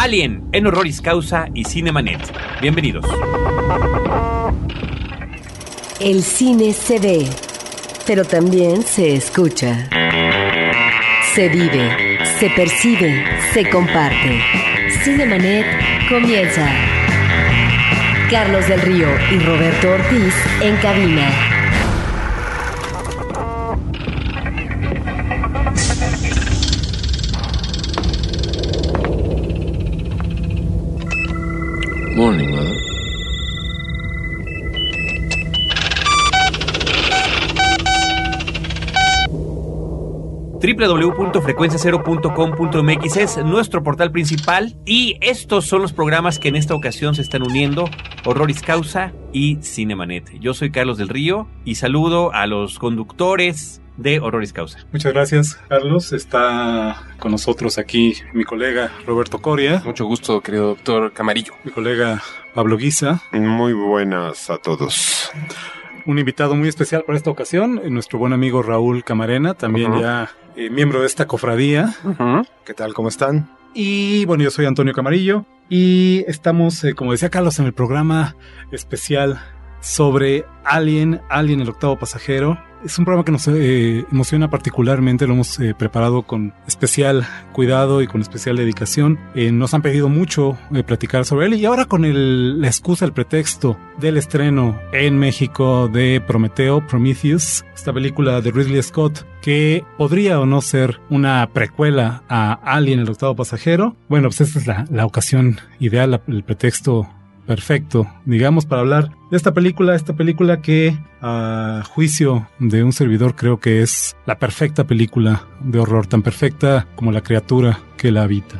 Alien en Horroris Causa y Cinemanet. Bienvenidos. El cine se ve, pero también se escucha. Se vive, se percibe, se comparte. Cinemanet comienza. Carlos del Río y Roberto Ortiz en cabina. www.frecuenciacero.com.mx es nuestro portal principal y estos son los programas que en esta ocasión se están uniendo, Horroris Causa y Cinemanet. Yo soy Carlos del Río y saludo a los conductores de Horroris Causa. Muchas gracias, Carlos. Está con nosotros aquí mi colega Roberto Coria, Mucho gusto, querido doctor Camarillo. mi colega Pablo Guisa, Muy buenas a todos. Un invitado muy especial para esta ocasión, eh, nuestro buen amigo Raúl Camarena, también ya eh, miembro de esta cofradía. ¿Qué tal? ¿Cómo están? Y bueno, yo soy Antonio Camarillo y estamos, eh, como decía Carlos, en el programa especial sobre Alien, Alien el octavo pasajero. Es un programa que nos eh, emociona particularmente, lo hemos eh, preparado con especial cuidado y con especial dedicación. Eh, nos han pedido mucho platicar sobre él y ahora con el- la excusa, el pretexto del estreno en México de Prometeo, Prometheus, esta película de Ridley Scott que podría o no ser una precuela a Alien el octavo pasajero. Bueno, pues esta es la, ocasión ideal, el pretexto perfecto, digamos, para hablar de esta película, esta película que a juicio de un servidor creo que es la perfecta película de horror, tan perfecta como la criatura que la habita.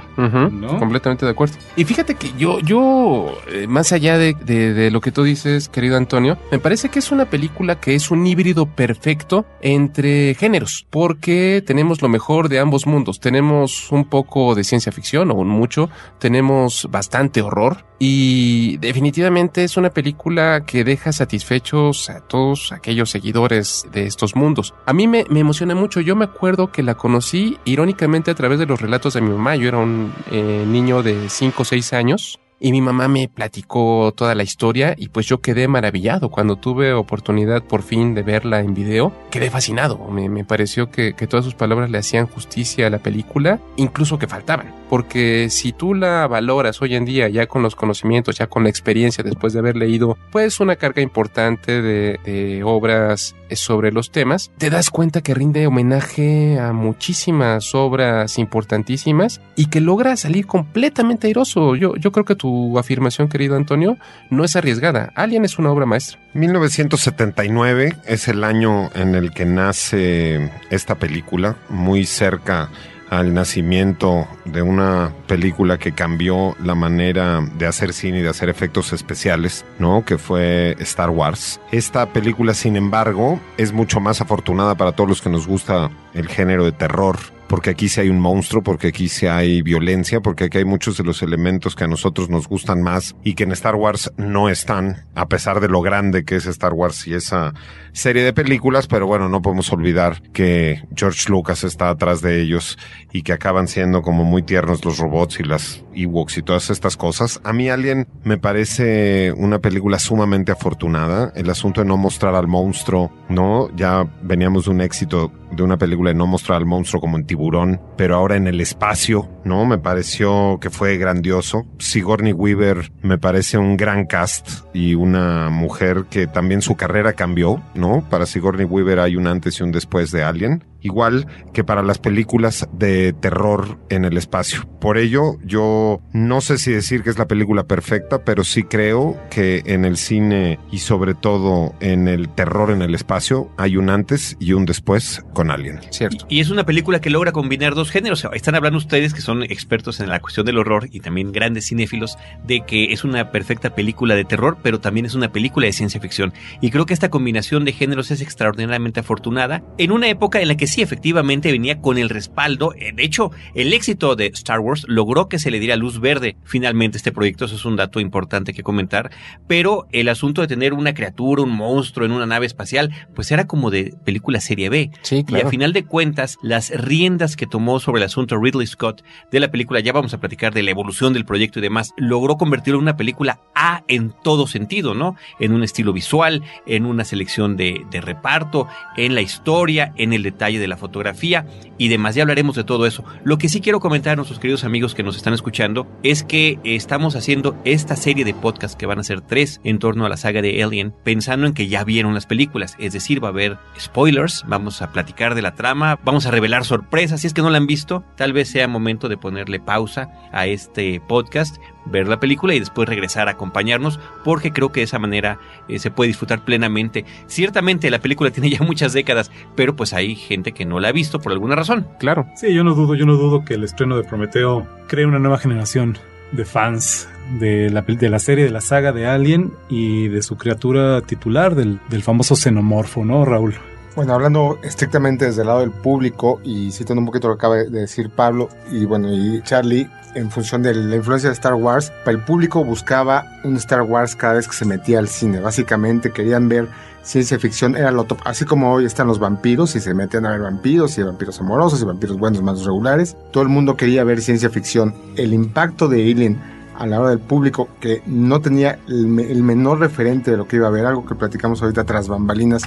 Completamente de acuerdo. Y fíjate que yo, yo eh, más allá de, de- de lo que tú dices, querido Antonio, me parece que es una película que es un híbrido perfecto entre géneros, porque tenemos lo mejor de ambos mundos. Tenemos un poco de ciencia ficción, o un mucho, tenemos bastante horror, y definitivamente es una película que deja satisfechos a todos aquellos seguidores de estos mundos. A mí me, me emociona mucho. Yo me acuerdo que la conocí irónicamente a través de los relatos de mi mamá. Yo era un eh, niño de 5 o 6 años. Y mi mamá me platicó toda la historia y pues yo quedé maravillado cuando tuve oportunidad por fin de verla en video. Quedé fascinado. Me, me pareció que, que todas sus palabras le hacían justicia a la película, incluso que faltaban. Porque si tú la valoras hoy en día ya con los conocimientos, ya con la experiencia después de haber leído pues una carga importante de, de obras sobre los temas, te das cuenta que rinde homenaje a muchísimas obras importantísimas y que logra salir completamente airoso. Yo, yo creo que tu afirmación, querido Antonio, no es arriesgada. Alien es una obra maestra. 1979 es el año en el que nace esta película, muy cerca al nacimiento de una película que cambió la manera de hacer cine y de hacer efectos especiales, ¿no? Que fue Star Wars. Esta película, sin embargo, es mucho más afortunada para todos los que nos gusta el género de terror, porque aquí sí hay un monstruo, porque aquí sí hay violencia, porque aquí hay muchos de los elementos que a nosotros nos gustan más y que en Star Wars no están, a pesar de lo grande que es Star Wars y esa serie de películas, pero bueno, no podemos olvidar que George Lucas está atrás de ellos y que acaban siendo como muy tiernos los robots y las Ewoks y todas estas cosas. A mí Alien me parece una película sumamente afortunada. El asunto de no mostrar al monstruo, ¿no? Ya veníamos de un éxito de una película de no mostrar al monstruo como en tiburón, pero ahora en el espacio, ¿no? Me pareció que fue grandioso. Sigourney Weaver me parece un gran cast y una mujer que también su carrera cambió, ¿no? Para Sigourney Weaver hay un antes y un después de Alien. Igual que para las películas de terror en el espacio. Por ello, yo no sé si decir que es la película perfecta, pero sí creo que en el cine y sobre todo en el terror en el espacio hay un antes y un después con Alien. Cierto. Y, y es una película que logra combinar dos géneros. Están hablando ustedes que son expertos en la cuestión del horror y también grandes cinéfilos de que es una perfecta película de terror, pero también es una película de ciencia ficción. Y creo que esta combinación de géneros es extraordinariamente afortunada en una época en la que sí, efectivamente venía con el respaldo. Eh, De hecho, el éxito de Star Wars logró que se le diera luz verde finalmente este proyecto. Eso es un dato importante que comentar. Pero el asunto de tener una criatura, un monstruo en una nave espacial, pues era como de película serie B. Sí, Y a claro. final de cuentas, las riendas que tomó sobre el asunto Ridley Scott de la película, ya vamos a platicar de la evolución del proyecto y demás, logró convertirlo en una película A en todo sentido, ¿no? En un estilo visual, en una selección de, de reparto, en la historia, en el detalle de la fotografía y demás. Ya hablaremos de todo eso. Lo que sí quiero comentar a nuestros queridos amigos que nos están escuchando es que estamos haciendo esta serie de podcasts que van a ser tres en torno a la saga de Alien, pensando en que ya vieron las películas. Es decir, va a haber spoilers, vamos a platicar de la trama, vamos a revelar sorpresas. Si es que no la han visto, tal vez sea momento de ponerle pausa a este podcast, ver la película y después regresar a acompañarnos, porque creo que de esa manera eh, se puede disfrutar plenamente. Ciertamente la película tiene ya muchas décadas, pero pues hay gente que no la ha visto por alguna razón. Claro. Sí, yo no dudo, yo no dudo que el estreno de Prometeo cree una nueva generación de fans de la, de la serie, de la saga de Alien y de su criatura titular, del, del famoso xenomorfo, ¿no, Raúl? Bueno, hablando estrictamente desde el lado del público y citando un poquito lo que acaba de decir Pablo y bueno, y Charlie, en función de la influencia de Star Wars, el público buscaba un Star Wars cada vez que se metía al cine. Básicamente querían ver ciencia ficción, era lo top. Así como hoy están los vampiros y se metían a ver vampiros y vampiros amorosos y vampiros buenos, más regulares. Todo el mundo quería ver ciencia ficción. El impacto de Alien a la hora del público que no tenía el, el menor referente de lo que iba a ver, algo que platicamos ahorita tras bambalinas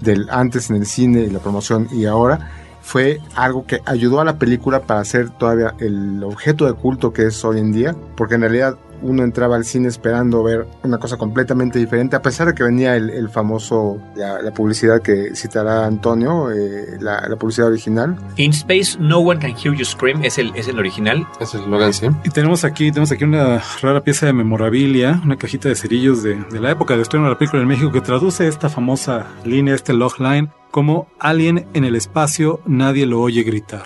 del antes en el cine y la promoción y ahora, fue algo que ayudó a la película para ser todavía el objeto de culto que es hoy en día, porque en realidad uno entraba al cine esperando ver una cosa completamente diferente, a pesar de que venía el, el famoso, la, la publicidad que citará Antonio, eh, la, la publicidad original, In Space, No One Can Hear You Scream es el, es el original. Es el eslogan, sí. Y tenemos aquí, tenemos aquí una rara pieza de memorabilia, una cajita de cerillos de, de la época de estreno de la película en México que traduce esta famosa línea, este logline, como Alien en el espacio, nadie lo oye gritar.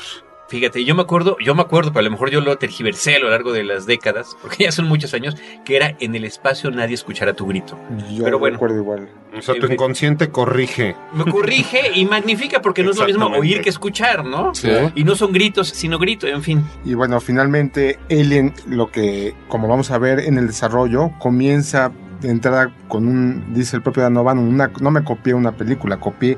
Fíjate, yo me acuerdo, yo me acuerdo, pero a lo mejor yo lo tergiversé a lo largo de las décadas, porque ya son muchos años, que era en el espacio nadie escuchará tu grito. yo Pero bueno. recuerdo igual. O sea, tu inconsciente corrige. Me corrige y magnifica porque no es lo mismo oír que escuchar, ¿no? Sí. Y no son gritos, sino grito, en fin. Y bueno, finalmente Alien, lo que, como vamos a ver en el desarrollo, comienza de entrada con un, dice el propio Dan O'Bannon, una, no me copié una película, copié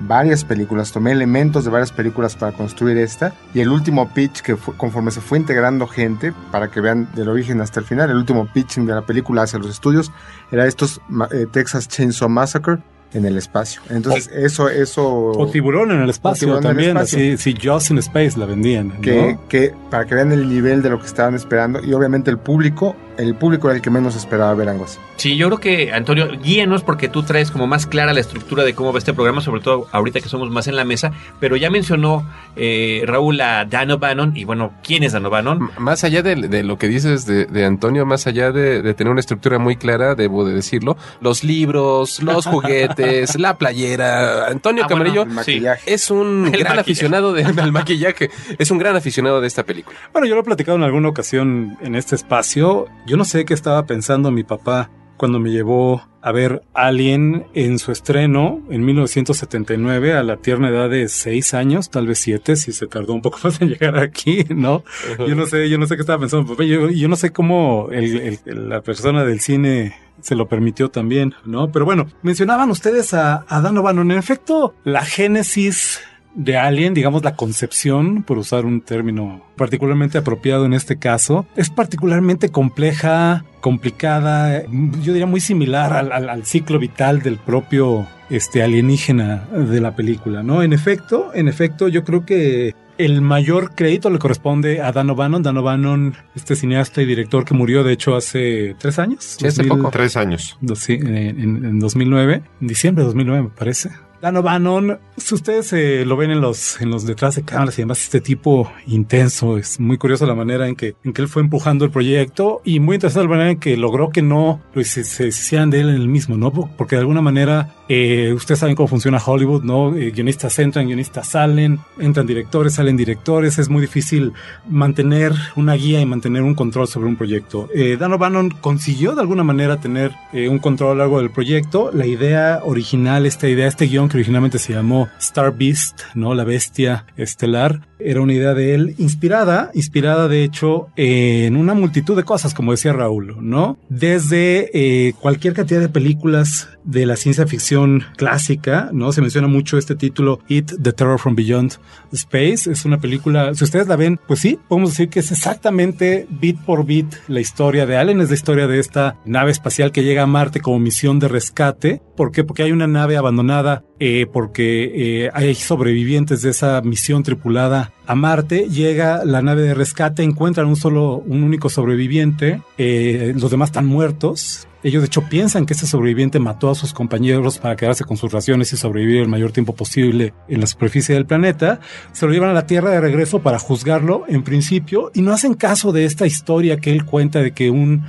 varias películas, tomé elementos de varias películas para construir esta. Y el último pitch, que fue- conforme se fue integrando gente, para que vean del origen hasta el final, el último pitching de la película hacia los estudios, era estos eh, Texas Chainsaw Massacre en el espacio. Entonces, eso, eso... O tiburón en el espacio también, si Jaws in Space la vendían, ¿no? que, que para que vean el nivel de lo que estaban esperando y obviamente el público, el público era el que menos esperaba ver algo así. Sí, yo creo que, Antonio, guíanos porque tú traes como más clara la estructura de cómo va este programa, sobre todo ahorita que somos más en la mesa, pero ya mencionó eh, Raúl a Dan O'Bannon, y bueno, ¿quién es Dan O'Bannon? M- Más allá de, de lo que dices de, de Antonio, más allá de, de tener una estructura muy clara, debo de decirlo, los libros, los juguetes, la playera, Antonio Ah, Camarillo Sí. maquillaje. es un El gran maquillaje. aficionado de- del maquillaje, es un gran aficionado de esta película. Bueno, yo lo he platicado en alguna ocasión en este espacio. Yo no sé qué estaba pensando mi papá cuando me llevó a ver Alien en su estreno en 1979 a la tierna edad de seis años, tal vez siete, si se tardó un poco más en llegar aquí, ¿no? Yo no sé, yo no sé qué estaba pensando mi papá. Yo, yo no sé cómo el- el- la persona del cine se lo permitió también, ¿no? Pero bueno, mencionaban ustedes a, a Dan O'Bannon. En efecto, la génesis de Alien, digamos la concepción, por usar un término particularmente apropiado en este caso, es particularmente compleja, complicada, yo diría muy similar al, al- al ciclo vital del propio este alienígena de la película, ¿no? En efecto, en efecto, yo creo que el mayor crédito le corresponde a Dan O'Bannon. Dan O'Bannon, este cineasta y director que murió, de hecho, hace tres años. Sí, hace poco. Tres años. Sí, en, en- en 2009, en diciembre de 2009 me parece. Dan O'Bannon, si ustedes eh, lo ven en los, en los detrás de cámaras y demás, este tipo intenso, es muy curioso la manera en que, en que él fue empujando el proyecto y muy interesante la manera en que logró que no lo se, se de él en el mismo, ¿no? Porque de alguna manera, eh, ustedes saben cómo funciona Hollywood, ¿no? Eh, guionistas entran, guionistas salen, entran directores, salen directores, es muy difícil mantener una guía y mantener un control sobre un proyecto. Eh, Dan O'Bannon consiguió de alguna manera tener eh, un control a lo largo del proyecto. La idea original, esta idea, este guion que originalmente se llamó Star Beast, ¿no? La bestia estelar. Era una idea de él inspirada, inspirada de hecho en una multitud de cosas, como decía Raúl, ¿no? Desde eh, cualquier cantidad de películas de la ciencia ficción clásica, ¿no? Se menciona mucho este título, It, The Terror from Beyond Space. Es una película, si ustedes la ven, pues sí, podemos decir que es exactamente bit por bit la historia de Allen, es la historia de esta nave espacial que llega a Marte como misión de rescate. ¿Por qué? Porque hay una nave abandonada, eh, porque eh, hay sobrevivientes de esa misión tripulada a Marte. Llega la nave de rescate, encuentran un solo, un único sobreviviente, eh, los demás están muertos. Ellos de hecho piensan que ese sobreviviente mató a sus compañeros para quedarse con sus raciones y sobrevivir el mayor tiempo posible en la superficie del planeta. Se lo llevan a la Tierra de regreso para juzgarlo en principio y no hacen caso de esta historia que él cuenta de que un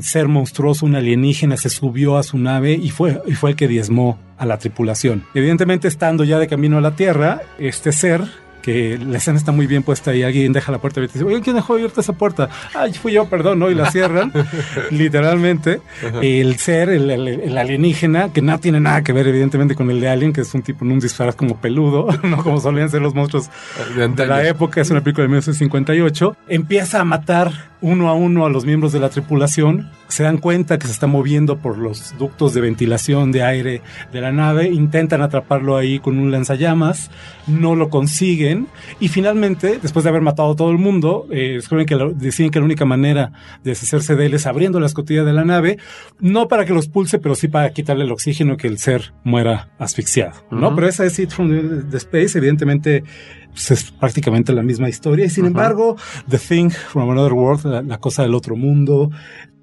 ser monstruoso, un alienígena, se subió a su nave y fue, y fue el que diezmó a la tripulación. Evidentemente, estando ya de camino a la Tierra, este ser que la escena está muy bien puesta y alguien deja la puerta abierta y dice, oye, ¿quién dejó abierta esa puerta? Ay, fui yo, perdón, ¿no? Y la cierran, literalmente. El ser, el, el, el, alienígena, que no tiene nada que ver evidentemente con el de Alien, que es un tipo en un disfraz como peludo, ¿no? Como solían ser los monstruos de, de la época, es una película de 1958, empieza a matar uno a uno a los miembros de la tripulación, se dan cuenta que se está moviendo por los ductos de ventilación de aire de la nave, intentan atraparlo ahí con un lanzallamas, no lo consiguen y finalmente, después de haber matado a todo el mundo, eh, descubren que deciden que la única manera de deshacerse de él es abriendo la escotilla de la nave, no para que los pulse, pero sí para quitarle el oxígeno y que el ser muera asfixiado, ¿no? Uh -huh. Pero esa es It from the Space, evidentemente pues es prácticamente la misma historia. Y sin uh -huh. embargo, The Thing from Another World, la, la, cosa del otro mundo,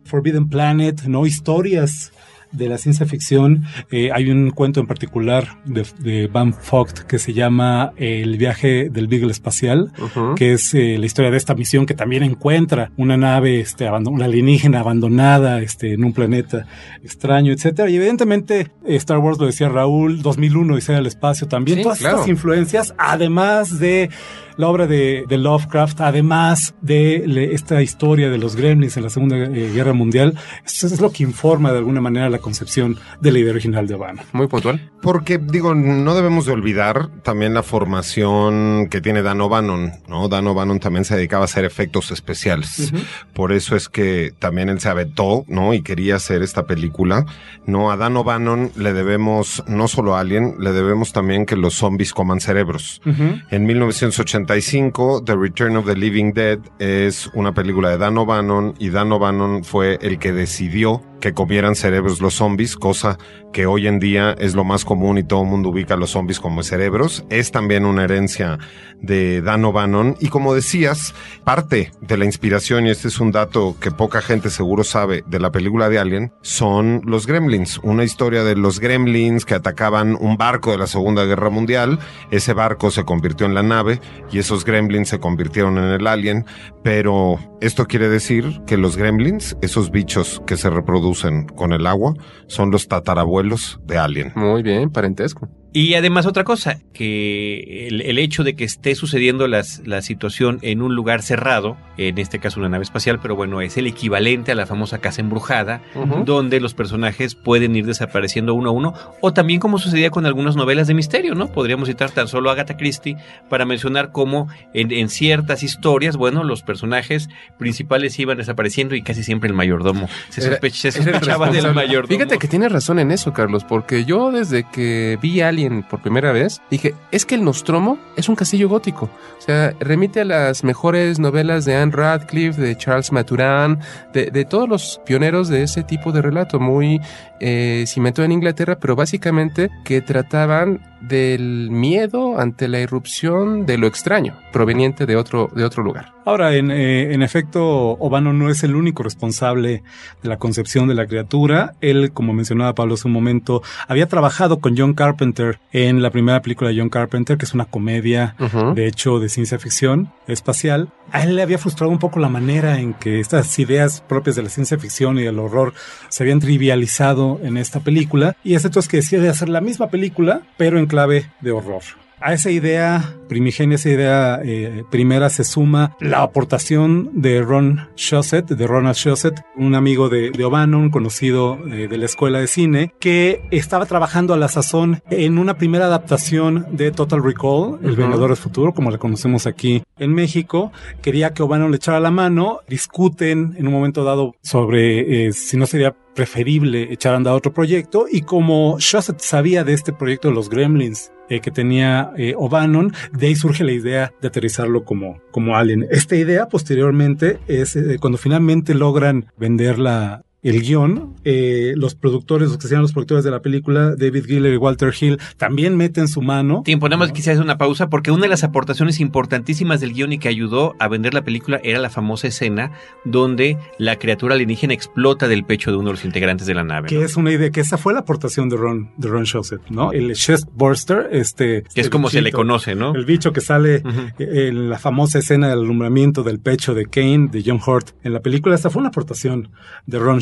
Forbidden Planet, ¿no? Historias de la ciencia ficción. Eh, hay un cuento en particular de, de Van Vogt que se llama El viaje del Beagle espacial, uh -huh. que es eh, la historia de esta misión que también encuentra una nave, este, una alienígena abandonada, este, en un planeta extraño, etcétera. Y evidentemente Star Wars lo decía Raúl, 2001 dice el espacio también. Sí, Todas claro. estas influencias, además de la obra de, de Lovecraft, además de le, esta historia de los gremlins en la Segunda eh, Guerra Mundial, eso es lo que informa de alguna manera la concepción de la idea original de Obama. Muy puntual. Porque, digo, no debemos de olvidar también la formación que tiene Dan O'Bannon, ¿no? Dan O'Bannon también se dedicaba a hacer efectos especiales. Uh -huh. Por eso es que también él se aventó, ¿no? Y quería hacer esta película, ¿no? A Dan O'Bannon le debemos, no solo a Alien, le debemos también que los zombies coman cerebros. Uh -huh. En 1980 The Return of the Living Dead es una película de Dan O'Bannon y Dan O'Bannon fue el que decidió que comieran cerebros los zombies, cosa que hoy en día es lo más común y todo el mundo ubica a los zombies como cerebros. Es también una herencia de Dan O'Bannon y como decías, parte de la inspiración, y este es un dato que poca gente seguro sabe de la película de Alien, son los gremlins, una historia de los gremlins que atacaban un barco de la Segunda Guerra Mundial, ese barco se convirtió en la nave y esos gremlins se convirtieron en el alien, pero esto quiere decir que los gremlins, esos bichos que se reproducen con el agua son los tatarabuelos de Alien. Muy bien, parentesco. Y además otra cosa, que el, el hecho de que esté sucediendo las, la situación en un lugar cerrado, en este caso una nave espacial, pero bueno, es el equivalente a la famosa casa embrujada, uh -huh. donde los personajes pueden ir desapareciendo uno a uno, o también como sucedía con algunas novelas de misterio, ¿no? Podríamos citar tan solo a Agatha Christie para mencionar cómo en, en ciertas historias, bueno, los personajes principales iban desapareciendo y casi siempre el mayordomo se sospechaba del mayordomo. Fíjate que tienes razón en eso, Carlos, porque yo desde que vi a Por primera vez, dije, es que el Nostromo es un castillo gótico. O sea, remite a las mejores novelas de Anne Radcliffe, de Charles Maturin, de, de todos los pioneros de ese tipo de relato, muy eh, cimentado en Inglaterra, pero básicamente que trataban del miedo ante la irrupción de lo extraño, proveniente de otro, de otro lugar. Ahora, en, eh, en efecto, Obano no es el único responsable de la concepción de la criatura. Él, como mencionaba Pablo hace un momento, había trabajado con John Carpenter en la primera película de John Carpenter, que es una comedia, uh -huh. de hecho, de ciencia ficción espacial. A él le había frustrado un poco la manera en que estas ideas propias de la ciencia ficción y del horror se habían trivializado en esta película. Y es entonces que decide hacer la misma película, pero en clave de horror. A esa idea primigenia, esa idea eh, primera se suma la aportación de Ron Shosett, de Ronald Shosett, un amigo de, de O'Bannon, conocido eh, de la escuela de cine, que estaba trabajando a la sazón en una primera adaptación de Total Recall, El Vengador del Futuro, como la conocemos aquí en México. Quería que O'Bannon le echara la mano, discuten en un momento dado sobre eh, si no sería preferible echar a andar otro proyecto y como Shosett sabía de este proyecto de los Gremlins eh, que tenía eh, O'Bannon, de ahí surge la idea de aterrizarlo como, como Alien. Esta idea posteriormente es eh, cuando finalmente logran vender la, el guion, eh, los productores, los que sean los productores de la película, David Giller y Walter Hill, también meten su mano. Tiempo, nada más quisiera hacer una pausa porque una de las aportaciones importantísimas del guion y que ayudó a vender la película era la famosa escena donde la criatura alienígena explota del pecho de uno de los integrantes de la nave. Que ¿no? es una idea, que esa fue la aportación de Ron, de Ron Shosett, ¿no? El chest burster, este. Que es como se le conoce, ¿no? El bicho que sale Ujú. en la famosa escena del alumbramiento del pecho de Kane, de John Hurt, en la película. Esta fue una aportación de Ron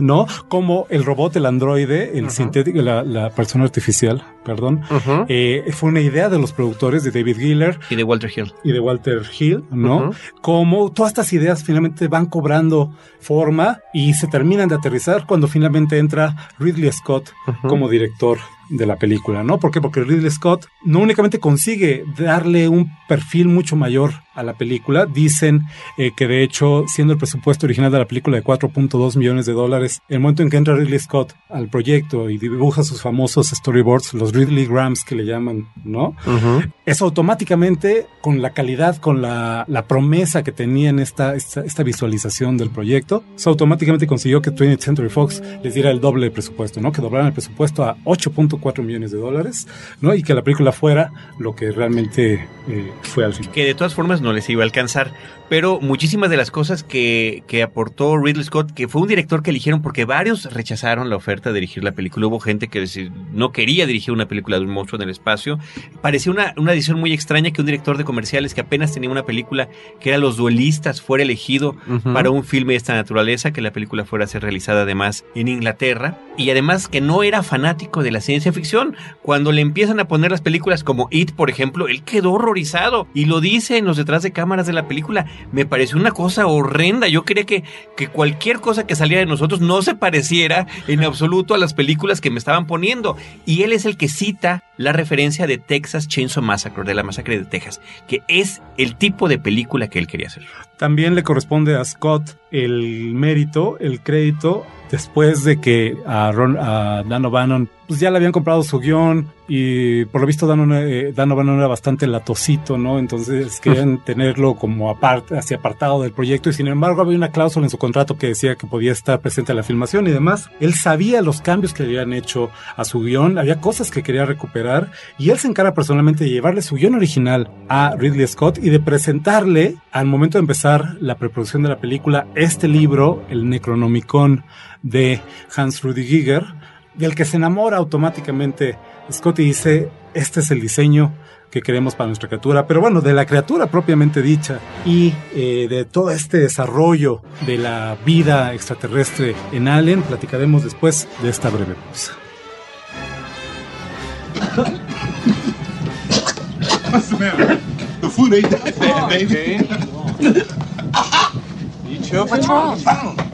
¿no? Como el robot, el androide, el sintético, la, la persona artificial, perdón. Eh, fue una idea de los productores de David Giller Y de Walter Hill. y de Walter Hill, ¿no? Como todas estas ideas finalmente van cobrando forma y se terminan de aterrizar cuando finalmente entra Ridley Scott como director de la película, ¿no? ¿Por qué? Porque Ridley Scott no únicamente consigue darle un perfil mucho mayor a la película, dicen eh, que de hecho, siendo el presupuesto original de la película de 4.2 millones de dólares, el momento en que entra Ridley Scott al proyecto y dibuja sus famosos storyboards, los Ridley Grams que le llaman, ¿no? Ujú. eso automáticamente, con la calidad, con la, la promesa que tenía en esta, esta, esta visualización del proyecto, eso automáticamente consiguió que 20th Century Fox les diera el doble de presupuesto, ¿no? Que doblaran el presupuesto a 8.4 millones de dólares, ¿no? Y que la película fuera lo que realmente eh, fue al final. Que de todas formas no les iba a alcanzar. Pero muchísimas de las cosas que, que aportó Ridley Scott, que fue un director que eligieron porque varios rechazaron la oferta de dirigir la película. Hubo gente que no quería dirigir una película de un monstruo en el espacio. Parecía una, una decisión muy extraña que un director de comerciales que apenas tenía una película que era Los Duelistas fuera elegido para un filme de esta naturaleza, que la película fuera a ser realizada además en Inglaterra, y además que no era fanático de la ciencia ficción. Cuando le empiezan a poner las películas como It, por ejemplo, él quedó horrorizado y lo dice en los detrás de cámaras de la película. Me pareció una cosa horrenda. Yo creía que, que cualquier cosa que saliera de nosotros no se pareciera en absoluto a las películas que me estaban poniendo. Y él es el que cita la referencia de Texas Chainsaw Massacre, de la masacre de Texas, que es el tipo de película que él quería hacer. También le corresponde a Scott el mérito, el crédito, después de que a, Ron, a Dan O'Bannon pues ya le habían comprado su guion y por lo visto Dan, O'Bannon, eh, Dan O'Bannon era bastante latosito, ¿no? Entonces querían tenerlo como aparte, así apartado del proyecto y sin embargo había una cláusula en su contrato que decía que podía estar presente en la filmación y demás. Él sabía los cambios que habían hecho a su guion, había cosas que quería recuperar y él se encarga personalmente de llevarle su guion original a Ridley Scott y de presentarle al momento de empezar la preproducción de la película este libro, el Necronomicon de Hans Rudy Giger, del que se enamora automáticamente Scott y dice, este es el diseño que queremos para nuestra criatura, pero bueno, de la criatura propiamente dicha y eh, de todo este desarrollo de la vida extraterrestre en Alien, platicaremos después de esta breve pausa. What's the matter? The food ain't that bad, baby. What's wrong?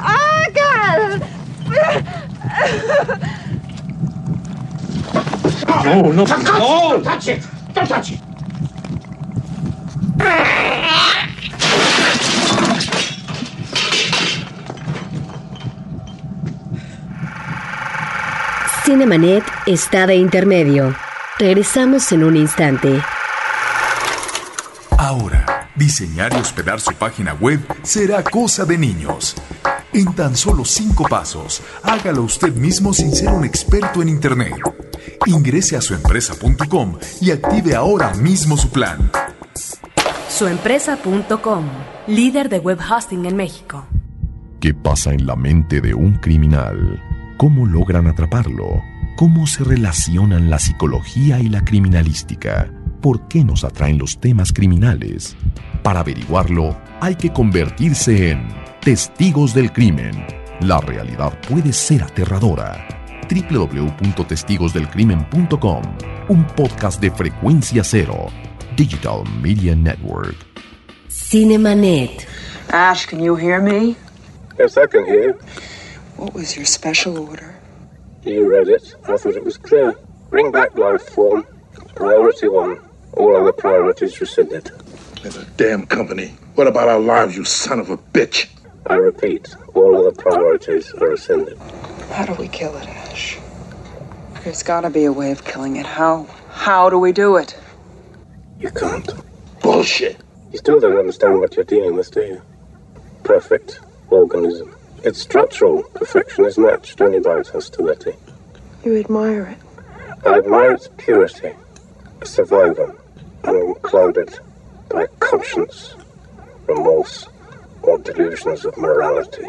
Oh, God! No, no. Don't touch it. Don't touch it. Cinemanet está de intermedio. Regresamos en un instante. Ahora, diseñar y hospedar su página web será cosa de niños. En tan solo cinco pasos, hágalo usted mismo sin ser un experto en Internet. Ingrese a suempresa.com y active ahora mismo su plan. Suempresa.com, líder de web hosting en México. ¿Qué pasa en la mente de un criminal? ¿Cómo logran atraparlo? ¿Cómo se relacionan la psicología y la criminalística? ¿Por qué nos atraen los temas criminales? Para averiguarlo, hay que convertirse en testigos del crimen. La realidad puede ser aterradora. www.testigosdelcrimen.com Un podcast de frecuencia cero. Digital Media Network. Cinemanet. Ash, can you hear me? Yes, I can hear you. What was your special order? You read it. I thought it was clear. Bring back life form. Priority one. All other priorities rescinded. In a damn company. What about our lives, you son of a bitch? I repeat, all other priorities are rescinded. How do we kill it, Ash? There's gotta be a way of killing it. How? How do we do it? You can't. Bullshit. You still don't understand what you're dealing with, do you? Perfect organism. Its structural perfection is matched only by its hostility. You admire it. I admire its purity, a survivor, unclouded by conscience, remorse, or delusions of morality.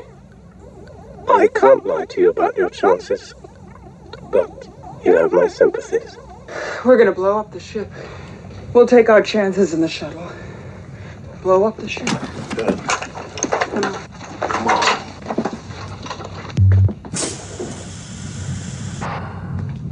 I can't lie to you about your chances, but you have my sympathies. We're gonna blow up the ship. We'll take our chances in the shuttle. Blow up the ship. Good. Come on.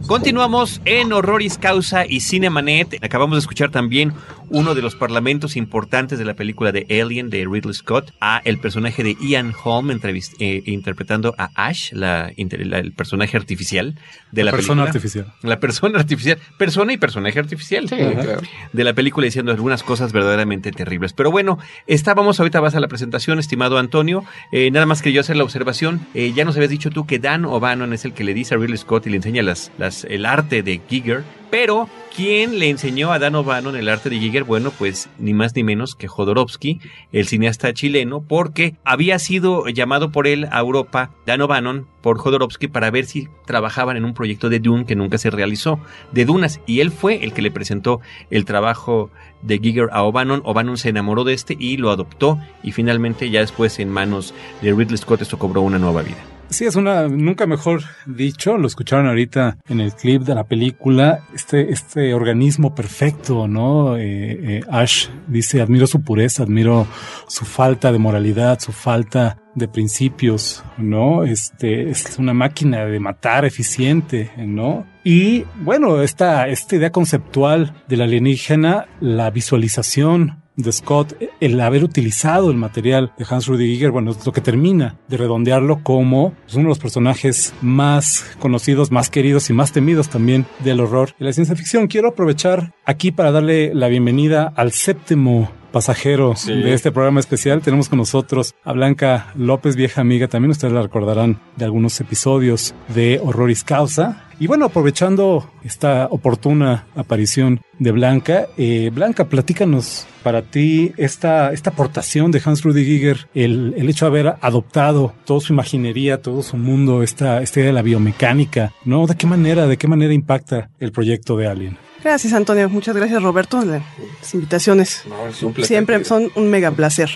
Continuamos en Horroris Causa y Cinemanet. Acabamos de escuchar también uno de los parlamentos importantes de la película de Alien de Ridley Scott a el personaje de Ian Holm entrevist- eh, interpretando a Ash, la, inter- la- el personaje artificial de la, La persona película. artificial. La persona artificial. Persona y personaje artificial. Sí, Ajá. claro. De la película diciendo algunas cosas verdaderamente terribles. Pero bueno, estábamos ahorita vas a la presentación, estimado Antonio. Eh, nada más que yo hacer la observación. Eh, ya nos habías dicho tú que Dan O'Bannon es el que le dice a Ridley Scott y le enseña las, las, el arte de Giger. Pero, ¿quién le enseñó a Dan O'Bannon el arte de Giger? Bueno, pues ni más ni menos que Jodorowsky, el cineasta chileno, porque había sido llamado por él a Europa, Dan O'Bannon, por Jodorowsky para ver si trabajaban en un proyecto de Dune que nunca se realizó, de Dunas, y él fue el que le presentó el trabajo de Giger a O'Bannon. O'Bannon se enamoró de este y lo adoptó, y finalmente ya después en manos de Ridley Scott esto cobró una nueva vida. Sí, es una, nunca mejor dicho, lo escucharon ahorita en el clip de la película, este, este organismo perfecto, ¿no? Eh, eh, Ash dice, admiro su pureza, admiro su falta de moralidad, su falta de principios, ¿no? Este, es una máquina de matar eficiente, ¿no? Y bueno, esta, esta idea conceptual del alienígena, la visualización de Scott, el haber utilizado el material de Hans Rudy Giger, bueno, es lo que termina de redondearlo como pues, uno de los personajes más conocidos, más queridos y más temidos también del horror y la ciencia ficción. Quiero aprovechar aquí para darle la bienvenida al séptimo pasajero de este programa especial. Tenemos con nosotros a Blanca López, vieja amiga. También ustedes la recordarán de algunos episodios de Horroris Causa. Y bueno, aprovechando esta oportuna aparición de Blanca, eh, Blanca, platícanos para ti esta, esta aportación de Hans Rudy Giger, el, el hecho de haber adoptado toda su imaginería, todo su mundo, esta, esta idea de la biomecánica, ¿no? ¿De qué manera, de qué manera impacta el proyecto de Alien? Gracias, Antonio. Muchas gracias, Roberto. La- Las invitaciones es un placer, siempre son un mega placer.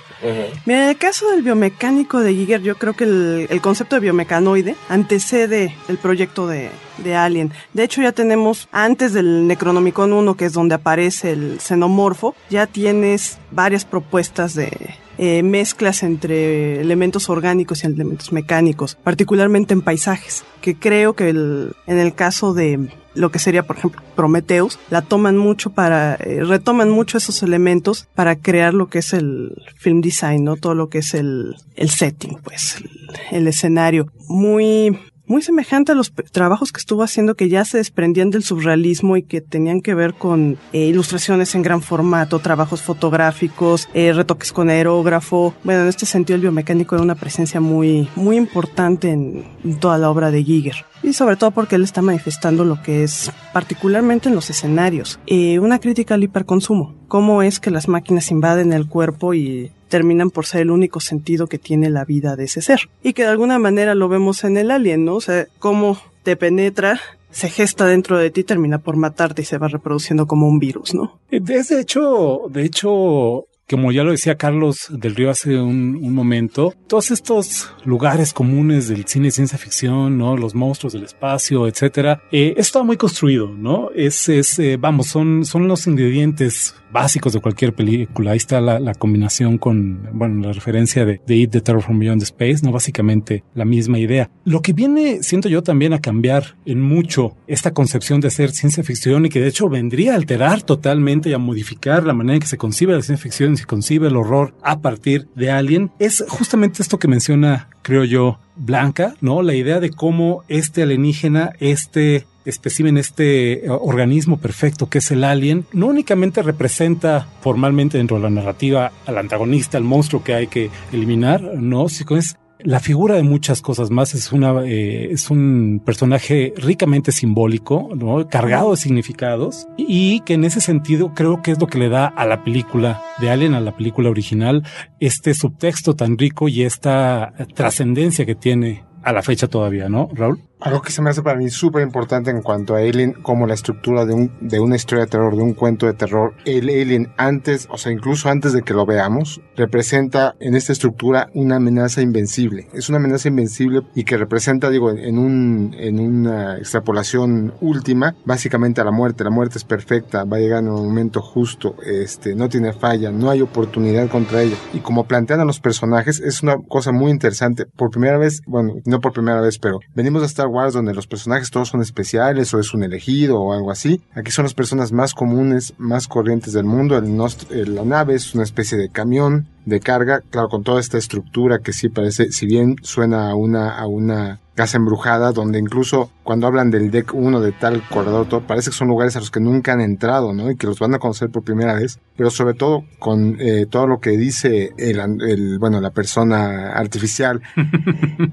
Mira, en el caso del biomecánico de Giger, yo creo que el, el concepto de biomecanoide antecede el proyecto de, de Alien. De hecho, ya tenemos, antes del Necronomicon 1, que es donde aparece el xenomorfo, ya tienes varias propuestas de eh, mezclas entre elementos orgánicos y elementos mecánicos, particularmente en paisajes, que creo que en el caso de lo que sería, por ejemplo, Prometheus, la toman mucho para, eh, retoman mucho esos elementos para crear lo que es el film design, ¿no? Todo lo que es el, el setting, pues, el, el escenario. Muy, muy semejante a los trabajos que estuvo haciendo que ya se desprendían del surrealismo y que tenían que ver con eh, ilustraciones en gran formato, trabajos fotográficos, eh, retoques con aerógrafo. Bueno, en este sentido el biomecánico era una presencia muy, muy importante en, en toda la obra de Giger y sobre todo porque él está manifestando lo que es particularmente en los escenarios, eh, una crítica al hiperconsumo, cómo es que las máquinas invaden el cuerpo y terminan por ser el único sentido que tiene la vida de ese ser. Y que de alguna manera lo vemos en el alien, ¿no? O sea, cómo te penetra se gesta dentro de ti, termina por matarte y se va reproduciendo como un virus, ¿no? De hecho, de hecho, como ya lo decía Carlos del Río hace un, un, momento, todos estos lugares comunes del cine de ciencia ficción, ¿no? Los monstruos del espacio, etcétera, eh, está muy construido, ¿no? Es, es eh, vamos, son, son los ingredientes básicos de cualquier película. Ahí está la, la combinación con, bueno, la referencia de, de It, The Terror from Beyond the Space, ¿no? Básicamente la misma idea. Lo que viene, siento yo también a cambiar en mucho esta concepción de hacer ciencia ficción y que de hecho vendría a alterar totalmente y a modificar la manera en que se concibe la ciencia ficción concibe el horror a partir de Alien, es justamente esto que menciona, creo yo, Blanca, ¿no? La idea de cómo este alienígena, este espécimen, este organismo perfecto que es el alien, no únicamente representa formalmente dentro de la narrativa al antagonista, al monstruo que hay que eliminar, no, sino es la figura de muchas cosas más es una eh, es un personaje ricamente simbólico, ¿no? cargado de significados y que en ese sentido creo que es lo que le da a la película de Alien, a la película original, este subtexto tan rico y esta trascendencia que tiene a la fecha todavía, ¿no, Raúl? Algo que se me hace para mí súper importante en cuanto a Alien, como la estructura de, un, de una historia de terror, de un cuento de terror. El Alien antes, o sea, incluso antes de que lo veamos, representa en esta estructura una amenaza invencible. Es una amenaza invencible y que representa, digo, en, un, en una extrapolación última, básicamente a la muerte. La muerte es perfecta, va a llegar en un momento justo, este, no tiene falla, no hay oportunidad contra ella. Y como plantean a los personajes, es una cosa muy interesante. Por primera vez, bueno, no por primera vez, pero venimos a Star Donde los personajes todos son especiales o es un elegido o algo así. Aquí son las personas más comunes, más corrientes del mundo. El, la nave es una especie de camión de carga, claro, con toda esta estructura que sí parece, si bien suena a una, a una casa embrujada, donde incluso cuando hablan del deck 1 de tal corredor, todo, parece que son lugares a los que nunca han entrado, ¿no? Y que los van a conocer por primera vez, pero sobre todo con eh, todo lo que dice el, el, bueno, la persona artificial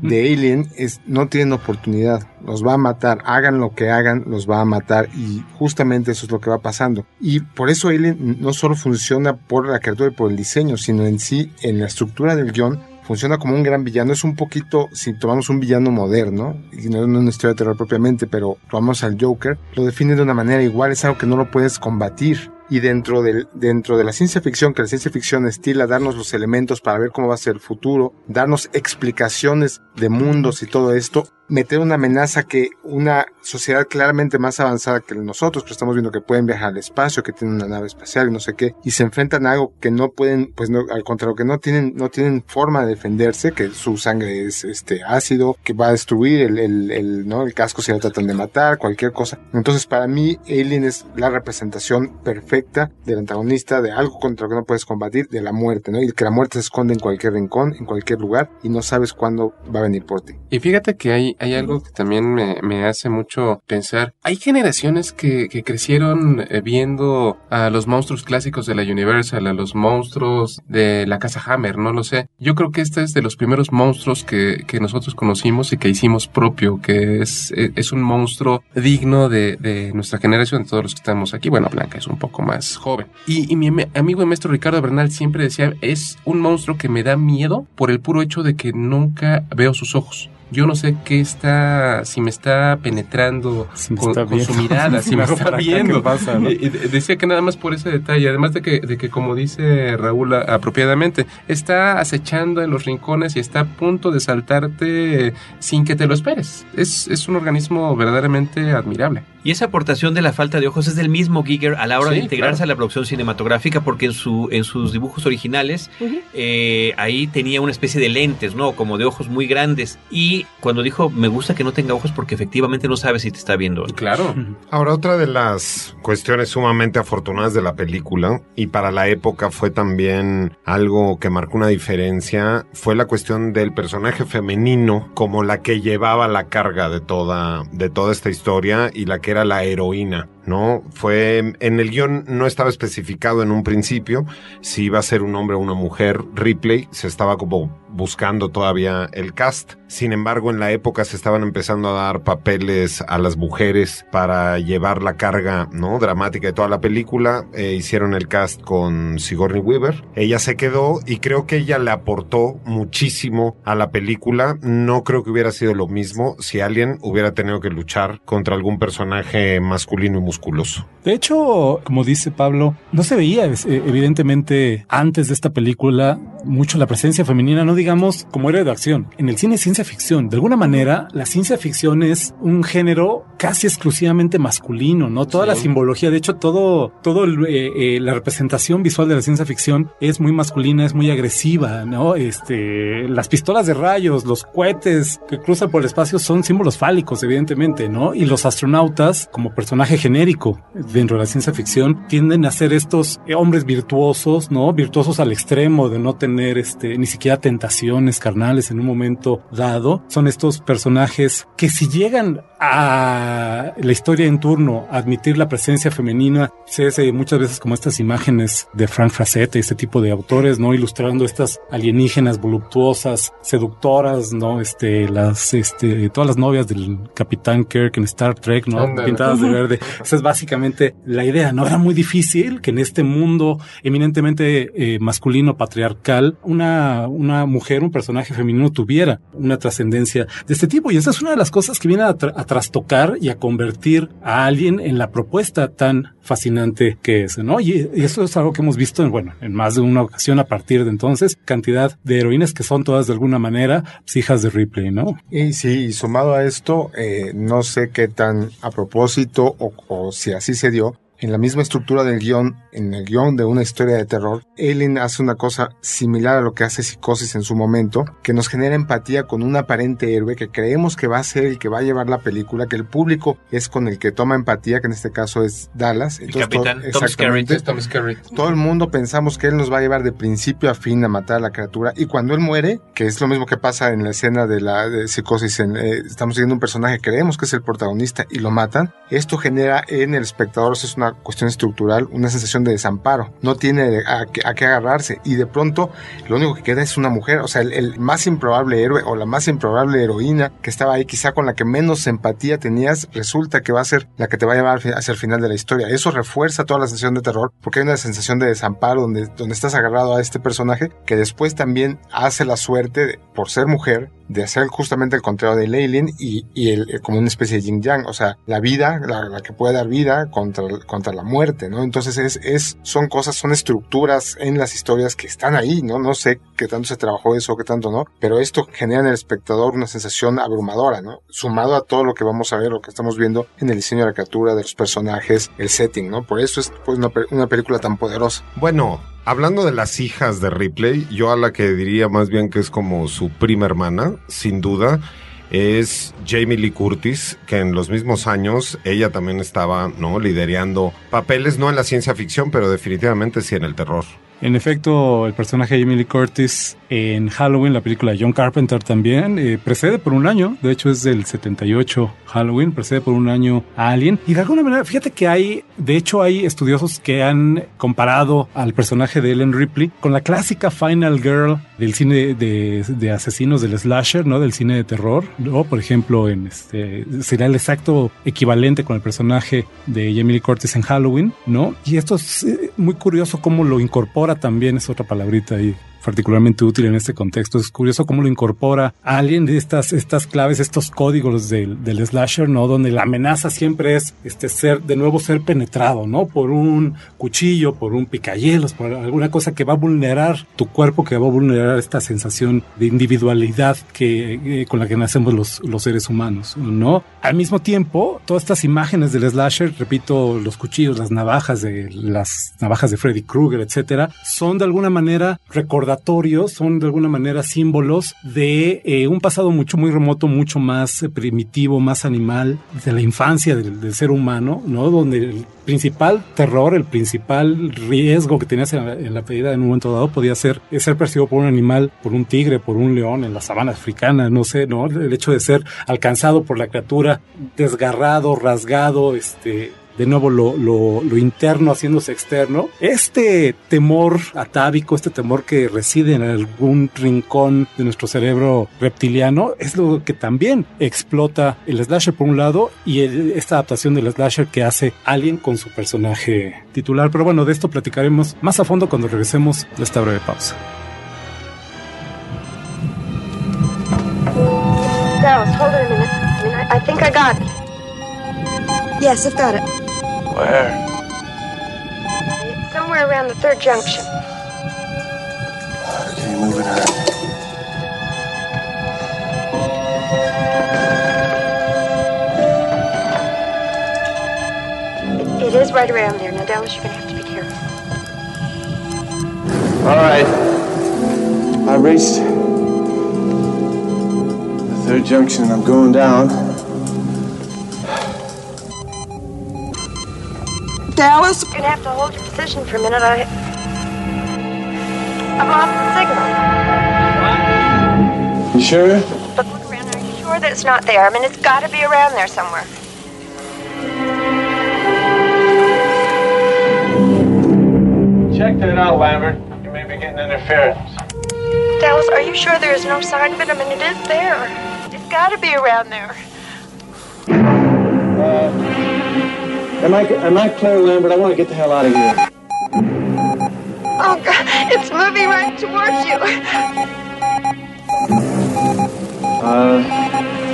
de Alien, es, no tienen oportunidad, los va a matar, hagan lo que hagan, los va a matar y justamente eso es lo que va pasando. Y por eso Alien no solo funciona por la criatura y por el diseño, sino en sí, en la estructura del guion, funciona como un gran villano. Es un poquito, si tomamos un villano moderno, y no es una historia de terror propiamente, pero tomamos al Joker, lo define de una manera igual, es algo que no lo puedes combatir. Y dentro, del, dentro de la ciencia ficción, que la ciencia ficción estila darnos los elementos para ver cómo va a ser el futuro, darnos explicaciones de mundos y todo esto, meter una amenaza que una sociedad claramente más avanzada que nosotros, que estamos viendo que pueden viajar al espacio, que tienen una nave espacial y no sé qué, y se enfrentan a algo que no pueden, pues no, al contrario, que no tienen, no tienen forma de defenderse, que su sangre es este ácido, que va a destruir el, el, el, ¿no? el casco si lo tratan de matar, cualquier cosa. Entonces, para mí, Alien es la representación perfecta del antagonista, de algo contra lo que no puedes combatir, de la muerte, ¿no? Y que la muerte se esconde en cualquier rincón, en cualquier lugar, y no sabes cuándo va a venir por ti. Y fíjate que hay, hay algo que también me, me hace mucho pensar. Hay generaciones que, que crecieron eh, viendo a los monstruos clásicos de la Universal, a los monstruos de la casa Hammer, no lo sé. Yo creo que este es de los primeros monstruos que, que nosotros conocimos y que hicimos propio, que es, es un monstruo digno de, de nuestra generación, de todos los que estamos aquí. Bueno, Blanca es un poco más joven. Y, y mi amigo y maestro Ricardo Bernal siempre decía, es un monstruo que me da miedo por el puro hecho de que nunca veo sus ojos yo no sé qué está, si me está penetrando si me con, está con su mirada, si me está viendo. ¿qué pasa, no? Decía que nada más por ese detalle, además de que, de que como dice Raúl a- apropiadamente, está acechando en los rincones y está a punto de saltarte sin que te lo esperes. Es, es un organismo verdaderamente admirable. Y esa aportación de la falta de ojos es del mismo Giger a la hora Sí, de integrarse claro. a la producción cinematográfica, porque en, su, en sus dibujos originales eh, ahí tenía una especie de lentes, ¿no? Como de ojos muy grandes. Y cuando dijo, me gusta que no tenga ojos porque efectivamente no sabe si te está viendo. Claro. Ahora, otra de las cuestiones sumamente afortunadas de la película, y para la época fue también algo que marcó una diferencia, fue la cuestión del personaje femenino como la que llevaba la carga de toda, de toda esta historia y la que era la heroína. ¿no? Fue, en el guion no estaba especificado en un principio si iba a ser un hombre o una mujer. Ripley se estaba como buscando todavía el cast. Sin embargo, en la época se estaban empezando a dar papeles a las mujeres para llevar la carga, ¿no? Dramática de toda la película. Eh, hicieron el cast con Sigourney Weaver. Ella se quedó y creo que ella le aportó muchísimo a la película. No creo que hubiera sido lo mismo si alguien hubiera tenido que luchar contra algún personaje masculino y musculoso. De hecho, como dice Pablo, no se veía eh, evidentemente antes de esta película mucho la presencia femenina, no digamos como héroe de acción. En el cine de ciencia ficción, de alguna manera, la ciencia ficción es un género casi exclusivamente masculino, ¿no? Toda la simbología, de hecho, todo, todo eh, eh, la representación visual de la ciencia ficción es muy masculina, es muy agresiva, ¿no? Este, las pistolas de rayos, los cohetes que cruzan por el espacio son símbolos fálicos, evidentemente, ¿no? Y los astronautas, como personaje genérico dentro de la ciencia ficción, tienden a ser estos hombres virtuosos, ¿no? Virtuosos al extremo de no tener este, ni siquiera carnales en un momento dado. Son estos personajes que si llegan a la historia en turno admitir la presencia femenina, se hace muchas veces como estas imágenes de Frank Frazetta este tipo de autores, ¿no? Ilustrando estas alienígenas voluptuosas, seductoras, ¿no? Este, las, este, todas las novias del Capitán Kirk en Star Trek, ¿no? Ándale. Pintadas de verde. Esa es básicamente la idea, ¿no? Era muy difícil que en este mundo eminentemente eh, masculino, patriarcal, una, una mujer, un personaje femenino tuviera una trascendencia de este tipo. Y esa es una de las cosas que viene a, a trastocar y a convertir a alguien en la propuesta tan fascinante que es, ¿no? Y, eso es algo que hemos visto, en, bueno, en más de una ocasión a partir de entonces, cantidad de heroínas que son todas de alguna manera hijas de Ripley, ¿no? Y sí, y sumado a esto, eh, no sé qué tan a propósito o, o si así se dio, en la misma estructura del guion, en el guion de una historia de terror, Alien hace una cosa similar a lo que hace Psicosis en su momento, que nos genera empatía con un aparente héroe que creemos que va a ser el que va a llevar la película, que el público es con el que toma empatía, que en este caso es Dallas. El Entonces, capitán todo- Tom exactamente. Skerritt. Tom Skerritt. Todo el mundo pensamos que él nos va a llevar de principio a fin a matar a la criatura y cuando él muere, que es lo mismo que pasa en la escena de la de psicosis, en, eh, estamos siguiendo un personaje, creemos que es el protagonista y lo matan, esto genera en el espectador, eso es una cuestión estructural, una sensación de desamparo, no tiene a, a qué agarrarse. Y de pronto lo único que queda es una mujer, o sea, el, el más improbable héroe o la más improbable heroína que estaba ahí, quizá con la que menos empatía tenías, resulta que va a ser la que te va a llevar hacia el final de la historia. Eso refuerza toda la sensación de terror porque hay una sensación de desamparo donde, donde estás agarrado a este personaje que después también hace la suerte, de- por ser mujer, de hacer justamente el contrario del alien y, y el, como una especie de yin yang, o sea, la vida, la, la que puede dar vida contra, contra la muerte, ¿no? Entonces es, es, son cosas, son estructuras en las historias que están ahí, ¿no? No sé qué tanto se trabajó eso, qué tanto no, pero esto genera en el espectador una sensación abrumadora, ¿no? Sumado a todo lo que vamos a ver, lo que estamos viendo en el diseño de la criatura, de los personajes, el setting, ¿no? Por eso es pues, una, una película tan poderosa. Bueno, hablando de las hijas de Ripley, yo a la que diría más bien que es como su prima hermana, sin duda, es Jamie Lee Curtis, que en los mismos años ella también estaba, ¿no? Liderando papeles, no en la ciencia ficción, pero definitivamente sí en el terror. En efecto, el personaje de Lee Curtis en Halloween, la película de John Carpenter también, eh, precede por un año, de hecho es del 78 Halloween, precede por un año a Alien. Y de alguna manera, fíjate que hay, de hecho hay estudiosos que han comparado al personaje de Ellen Ripley con la clásica Final Girl del cine de, de asesinos del slasher, ¿no? Del cine de terror, ¿no? Por ejemplo, en este, sería el exacto equivalente con el personaje de Lee Curtis en Halloween, ¿no? Y esto es eh, muy curioso cómo lo incorpora también, es otra palabrita ahí particularmente útil en este contexto. Es curioso cómo lo incorpora alguien de estas, estas claves, estos códigos del, del slasher, ¿no? Donde la amenaza siempre es este ser, de nuevo ser penetrado, ¿no? Por un cuchillo, por un picayelos, por alguna cosa que va a vulnerar tu cuerpo, que va a vulnerar esta sensación de individualidad que, eh, con la que nacemos los, los seres humanos, ¿no? Al mismo tiempo, todas estas imágenes del slasher, repito, los cuchillos, las navajas de las navajas de Freddy Krueger, etcétera, son de alguna manera son de alguna manera símbolos de eh, un pasado mucho muy remoto, mucho más eh, primitivo, más animal, de la infancia del, ser humano, ¿no? Donde el principal terror, el principal riesgo que tenías en la, en en un momento dado podía ser ser perseguido por un animal, por un tigre, por un león en la sabana africana, no sé, ¿no? El hecho de ser alcanzado por la criatura, desgarrado, rasgado, este, de nuevo lo, lo, lo, interno haciéndose externo. Este temor atávico, este temor que reside en algún rincón de nuestro cerebro reptiliano, es lo que también explota el slasher por un lado y el, esta adaptación del slasher que hace Alien con su personaje titular. Pero bueno, de esto platicaremos más a fondo cuando regresemos de esta breve pausa. Dallas, hold it a minute. I mean, I, I think I got it. Yes, I've got it. Where? It's somewhere around the third junction. Okay, moving on. It, it is right around there. Now, Dallas, you're going to have to be careful. All right. I reached the third junction and I'm going down. Dallas? You're going to have to hold your position for a minute. I. I've lost the signal. You sure? But look around. Are you sure that it's not there? I mean, it's got to be around there somewhere. Check that out, Lambert. You may be getting interference. Dallas, are you sure there is no sign of it? I mean, it is there. It's got to be around there. Am I am I clear, Lambert? I want to get the hell out of here. Oh, God. It's moving right towards you. Uh,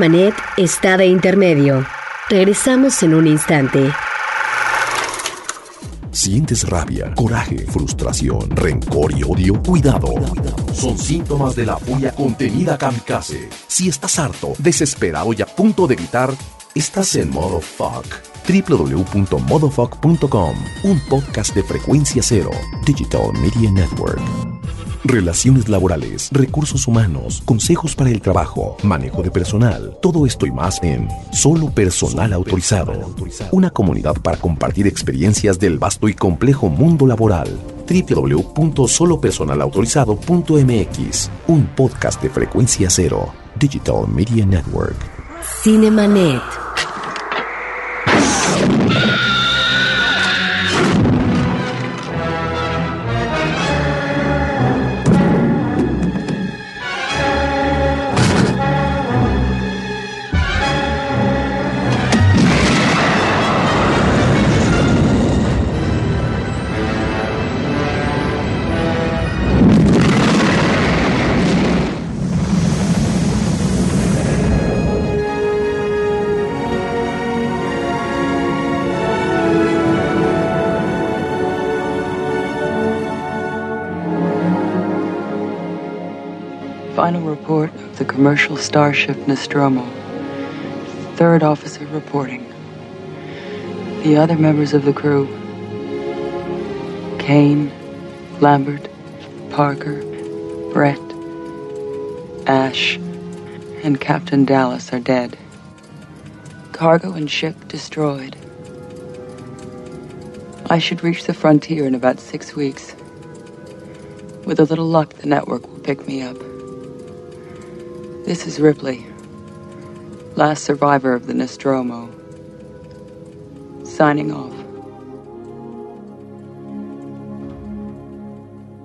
Cinemanet está de intermedio. Regresamos en un instante. ¿Sientes rabia, coraje, frustración, rencor y odio? Cuidado. Son síntomas de la furia contenida kamikaze. Si estás harto, desesperado y a punto de gritar, estás en modo fuck. www.modofuck.com Un podcast de frecuencia cero. Digital Media Network. Relaciones laborales, recursos humanos, consejos para el trabajo, manejo de personal, todo esto y más en Solo Personal Autorizado, una comunidad para compartir experiencias del vasto y complejo mundo laboral. www.solopersonalautorizado.mx, un podcast de frecuencia cero, Digital Media Network. Cinemanet. Commercial starship Nostromo. Third officer reporting. The other members of the crew Kane, Lambert, Parker, Brett, Ash, and Captain Dallas are dead. Cargo and ship destroyed. I should reach the frontier in about six weeks. With a little luck, the network will pick me up. This is Ripley, last survivor of the Nostromo, signing off.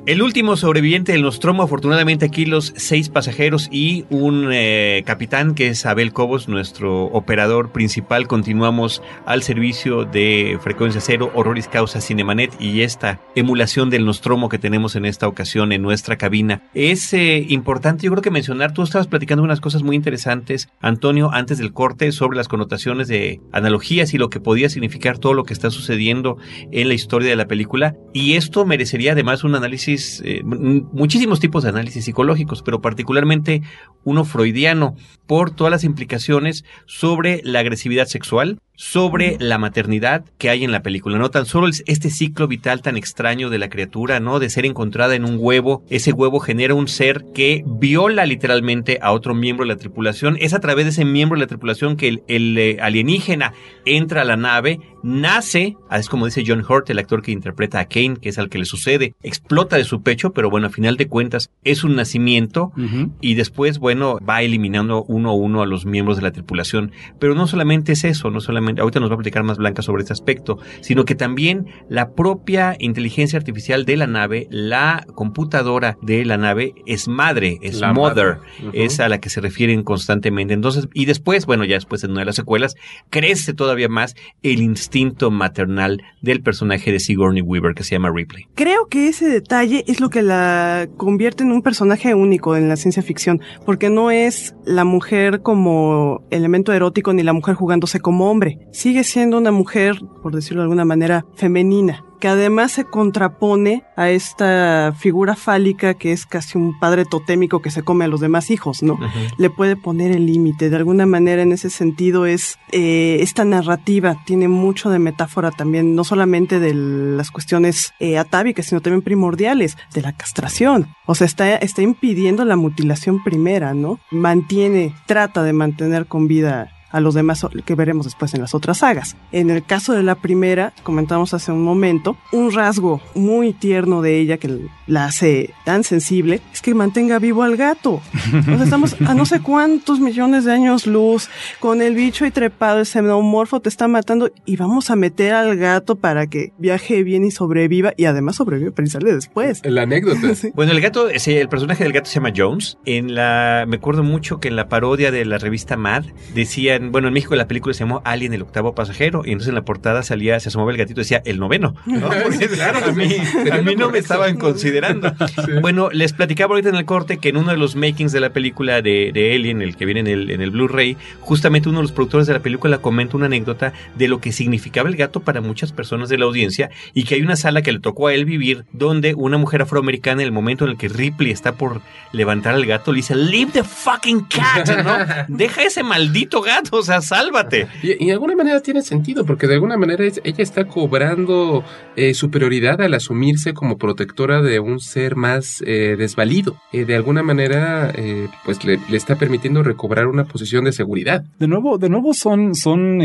El último sobreviviente del Nostromo, afortunadamente aquí los seis pasajeros y un eh, capitán que es Abel Cobos, nuestro operador principal. Continuamos al servicio de Frecuencia Cero, Horroris Causa Cinemanet y esta emulación del Nostromo que tenemos en esta ocasión en nuestra cabina. Es eh, importante, yo creo que mencionar, tú estabas platicando unas cosas muy interesantes, Antonio, antes del corte, sobre las connotaciones de analogías y lo que podía significar todo lo que está sucediendo en la historia de la película. Y esto merecería además un análisis eh, muchísimos tipos de análisis psicológicos, pero particularmente uno freudiano, por todas las implicaciones sobre la agresividad sexual, sobre la maternidad que hay en la película. No tan solo este ciclo vital tan extraño de la criatura, ¿no? De ser encontrada en un huevo. Ese huevo genera un ser que viola literalmente a otro miembro de la tripulación. Es a través de ese miembro de la tripulación que el, eh, alienígena entra a la nave, nace, ah, es como dice John Hurt, el actor que interpreta a Kane, que es al que le sucede, explota de su pecho, pero bueno, a final de cuentas es un nacimiento y después, bueno, va eliminando uno a uno a los miembros de la tripulación. Pero no solamente es eso, no solamente ahorita nos va a platicar más Blanca sobre este aspecto, sino que también la propia inteligencia artificial de la nave, la computadora de la nave es madre, es mother, es a la que se refieren constantemente. Entonces, y después, bueno, ya después en una de las secuelas, crece todavía más el instinto maternal del personaje de Sigourney Weaver que se llama Ripley. Creo que ese detalle es lo que la convierte en un personaje único en la ciencia ficción, porque no es la mujer como elemento erótico ni la mujer jugándose como hombre sigue siendo una mujer, por decirlo de alguna manera, femenina que además se contrapone a esta figura fálica que es casi un padre totémico que se come a los demás hijos, ¿no? Le puede poner el límite. De alguna manera, en ese sentido, es eh, esta narrativa tiene mucho de metáfora también, no solamente de las cuestiones eh, atávicas, sino también primordiales, de la castración. O sea, está, está impidiendo la mutilación primera, ¿no? Mantiene, trata de mantener con vida a los demás que veremos después en las otras sagas. En el caso de la primera, comentamos hace un momento, un rasgo muy tierno de ella que la hace tan sensible es que mantenga vivo al gato. Entonces estamos a no sé cuántos millones de años luz, con el bicho y trepado, ese xenomorfo te está matando y vamos a meter al gato para que viaje bien y sobreviva y además sobrevive para salir después. La anécdota. Bueno, el gato, el personaje del gato se llama Jones. En la, me acuerdo mucho que en la parodia de la revista Mad decían bueno, en México la película se llamó Alien, el octavo pasajero, y entonces en la portada salía, se asomaba el gatito y decía el noveno, ¿no? Porque claro, a mí, a mí no me estaban considerando. Bueno, les platicaba ahorita en el corte que en uno de los makings de la película de, de Alien, el que viene en el, en el Blu-ray, justamente uno de los productores de la película comenta una anécdota de lo que significaba el gato para muchas personas de la audiencia y que hay una sala que le tocó a él vivir donde una mujer afroamericana en el momento en el que Ripley está por levantar al gato le dice, leave the fucking cat, ¿no? Deja ese maldito gato o sea, sálvate. Y, de alguna manera tiene sentido, porque de alguna manera ella está cobrando eh, superioridad al asumirse como protectora de un ser más eh, desvalido. Eh, de alguna manera, pues le, está permitiendo recobrar una posición de seguridad. De nuevo, de nuevo son, son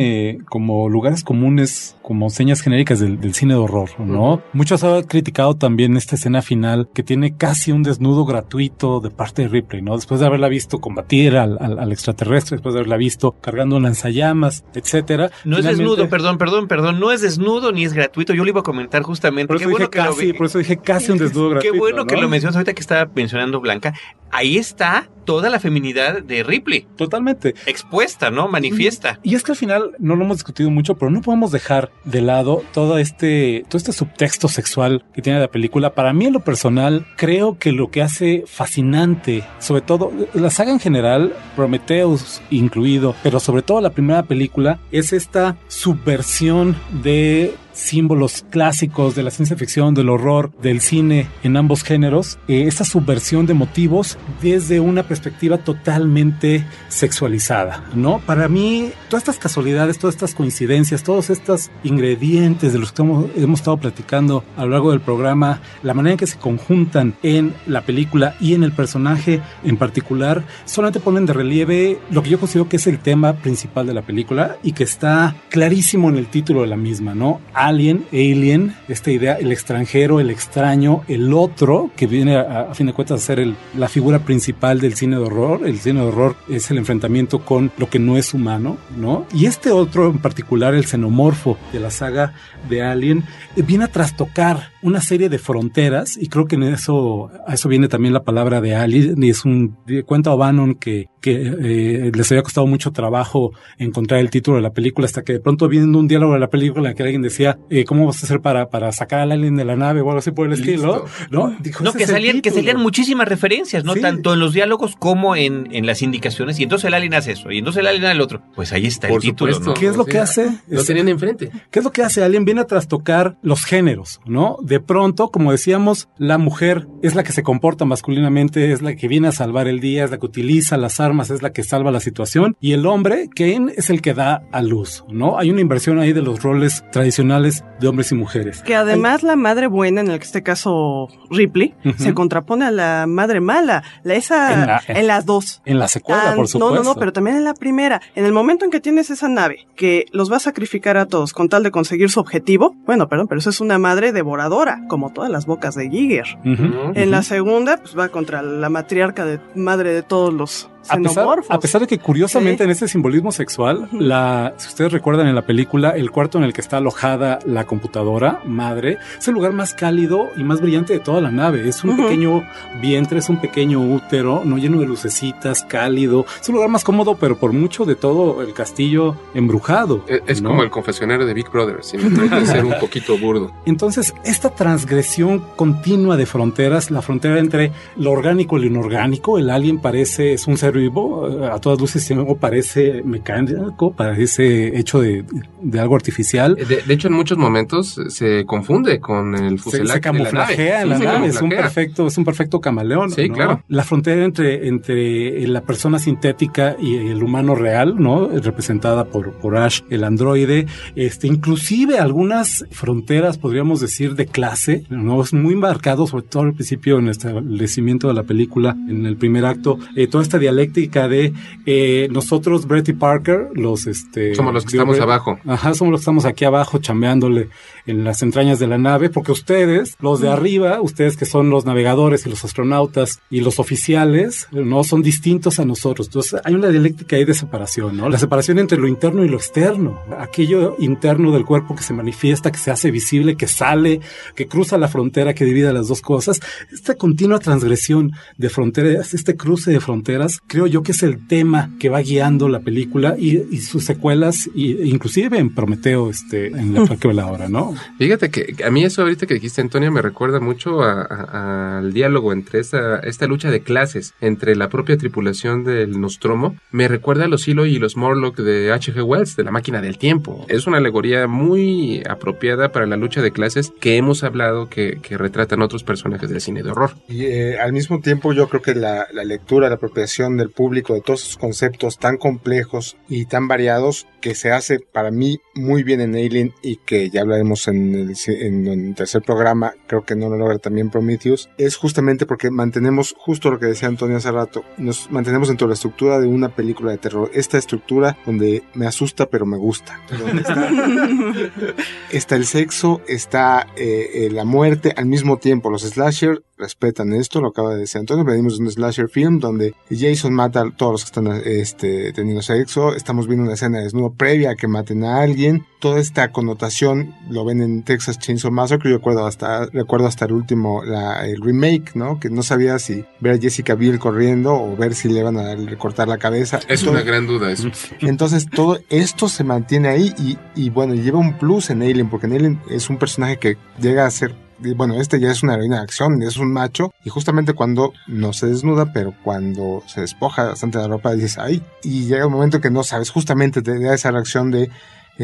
como lugares comunes, como señas genéricas del, cine de horror, ¿no? Muchos han criticado también esta escena final que tiene casi un desnudo gratuito de parte de Ripley, ¿no? Después de haberla visto combatir al, al extraterrestre, después de haberla visto cargando lanzallamas, etcétera. No es desnudo, perdón, perdón, perdón, no es desnudo ni es gratuito. Yo lo iba a comentar justamente. Por eso, dije, casi, por eso dije casi un desnudo gratuito. Qué bueno que lo mencionas ahorita que estaba mencionando Blanca. Ahí está toda la feminidad de Ripley. Totalmente. Expuesta, ¿no? Manifiesta. Y es que al final no lo hemos discutido mucho, pero no podemos dejar de lado todo este, todo este subtexto sexual que tiene la película. Para mí, en lo personal, creo que lo que hace fascinante, sobre todo la saga en general, Prometheus incluido, pero sobre todo la primera película, es esta subversión de símbolos clásicos de la ciencia ficción, del horror, del cine en ambos géneros, eh, esta subversión de motivos desde una perspectiva totalmente sexualizada, ¿no? Para mí, todas estas casualidades, todas estas coincidencias, todos estos ingredientes de los que hemos, hemos estado platicando a lo largo del programa, la manera en que se conjuntan en la película y en el personaje en particular, solamente ponen de relieve lo que yo considero que es el tema principal de la película y que está clarísimo en el título de la misma, ¿no? Alien, alien, esta idea, el extranjero, el extraño, el otro, que viene a, fin de cuentas a ser la figura principal del cine de horror. El cine de horror es el enfrentamiento con lo que no es humano, ¿no? Y este otro en particular, el xenomorfo de la saga de Alien, eh, viene a trastocar una serie de fronteras y creo que en eso, a eso viene también la palabra de Alien y es un, cuenta que, que eh, les había costado mucho trabajo encontrar el título de la película hasta que de pronto viendo un diálogo de la película en que alguien decía, eh, ¿cómo vas a hacer para, para sacar al alien de la nave o algo así por el estilo? ¿No? Dijo, No, "Ese que salían, que título". salían muchísimas referencias, ¿no? Sí. Tanto en los diálogos como en, en las indicaciones. Y entonces el alien hace eso, y entonces el alien hace el otro. Pues ahí está Por el título, supuesto. ¿no? ¿Qué es lo que sea, hace? Lo tenían enfrente. ¿Qué es lo que hace Alien? Viene a trastocar los géneros, ¿no? De pronto, como decíamos, la mujer es la que se comporta masculinamente, es la que viene a salvar el día, es la que utiliza las armas, es la que salva la situación. Y el hombre, Kane, es el que da a luz, ¿no? Hay una inversión ahí de los roles tradicionales de hombres y mujeres. Que además la madre buena, en este caso Ripley, se contrapone a la madre mala. La, esa, En en, la- las dos. En la secuela, Tan- por supuesto. No, no, no, pero también en la primera. En el momento en que tienes esa nave que los va a sacrificar a todos con tal de conseguir su objetivo, bueno, perdón, pero eso es una madre devoradora, como todas las bocas de Giger. En la segunda, pues va contra la matriarca de madre de todos los A pesar, a pesar de que curiosamente en ese simbolismo sexual, la, si ustedes recuerdan en la película, el cuarto en el que está alojada la computadora madre es el lugar más cálido y más brillante de toda la nave. Es un Ujú. pequeño vientre, es un pequeño útero, no lleno de lucecitas, cálido. Es un lugar más cómodo, pero por mucho de todo el castillo embrujado. Es, es ¿no? como el confesionario de Big Brother, si me permite ser un poquito burdo. Entonces, esta transgresión continua de fronteras, la frontera entre lo orgánico y lo inorgánico, el alien parece, es un ser vivo, eh, a todas luces sin embargo, parece mecánico, parece hecho de, de algo artificial. De, de hecho, en muchos momentos se confunde con el Se, fuselaje se camuflajea en la Sí, se nave, es un perfecto, es un perfecto camaleón. Sí, ¿no? claro. La frontera entre, entre la persona sintética y el humano real, ¿no? Representada por, por Ash, el androide, este, inclusive algunas fronteras, podríamos decir, de clase, ¿no? Es muy marcado, sobre todo al principio en el establecimiento de la película, en el primer acto, eh, toda esta dialéctica de eh, nosotros, Brett y Parker, los, este... Somos los que estamos abajo. Ajá, somos los que estamos aquí abajo chambeándole en las entrañas de la nave, porque ustedes, los de arriba, ustedes que son los navegadores y los astronautas y los oficiales, no son distintos a nosotros. Entonces hay una dialéctica ahí de separación, ¿no? La separación entre lo interno y lo externo. Aquello interno del cuerpo que se manifiesta, que se hace visible, que sale, que cruza la frontera, que divide las dos cosas. Esta continua transgresión de fronteras, este cruce de fronteras, creo yo que es el tema que va guiando la película y, y sus secuelas, y, inclusive en Prometeo, este, en la que la hora, ¿no? Fíjate que a mí eso ahorita que dijiste, Antonio, me recuerda mucho a- al diálogo entre esta, esta lucha de clases entre la propia tripulación del Nostromo. Me recuerda a los Hilo y los Morlock de H.G. Wells, de la máquina del tiempo. Es una alegoría muy apropiada para la lucha de clases que hemos hablado que, que retratan otros personajes del cine de horror. Y eh, al mismo tiempo yo creo que la, la lectura, la apropiación del público de todos esos conceptos tan complejos y tan variados que se hace para mí muy bien en Alien y que ya hablaremos en el, en el tercer programa, creo que no lo logra también Prometheus, es justamente porque mantenemos justo lo que decía Antonio hace rato, nos mantenemos dentro de la estructura de una película de terror, esta estructura donde me asusta pero me gusta, está está el sexo, está eh, eh, la muerte, al mismo tiempo. Los slasher respetan esto, lo acaba de decir Antonio, venimos de un slasher film donde Jason mata a todos los que están este, teniendo sexo, estamos viendo una escena de desnudo previa a que maten a alguien, toda esta connotación lo ven en Texas Chainsaw Massacre, yo recuerdo hasta, recuerdo hasta el último, la, el remake, ¿no? Que no sabía si ver a Jessica Biel corriendo o ver si le van a recortar la cabeza. Es una gran duda eso. entonces todo esto se mantiene ahí y, y bueno, lleva un plus en Alien, porque en Alien es un personaje que llega a ser, bueno, este ya es una heroína de acción, es un macho, y justamente cuando no se desnuda, pero cuando se despoja bastante de la ropa, dices, ay, y llega un momento que no sabes, justamente te da esa reacción de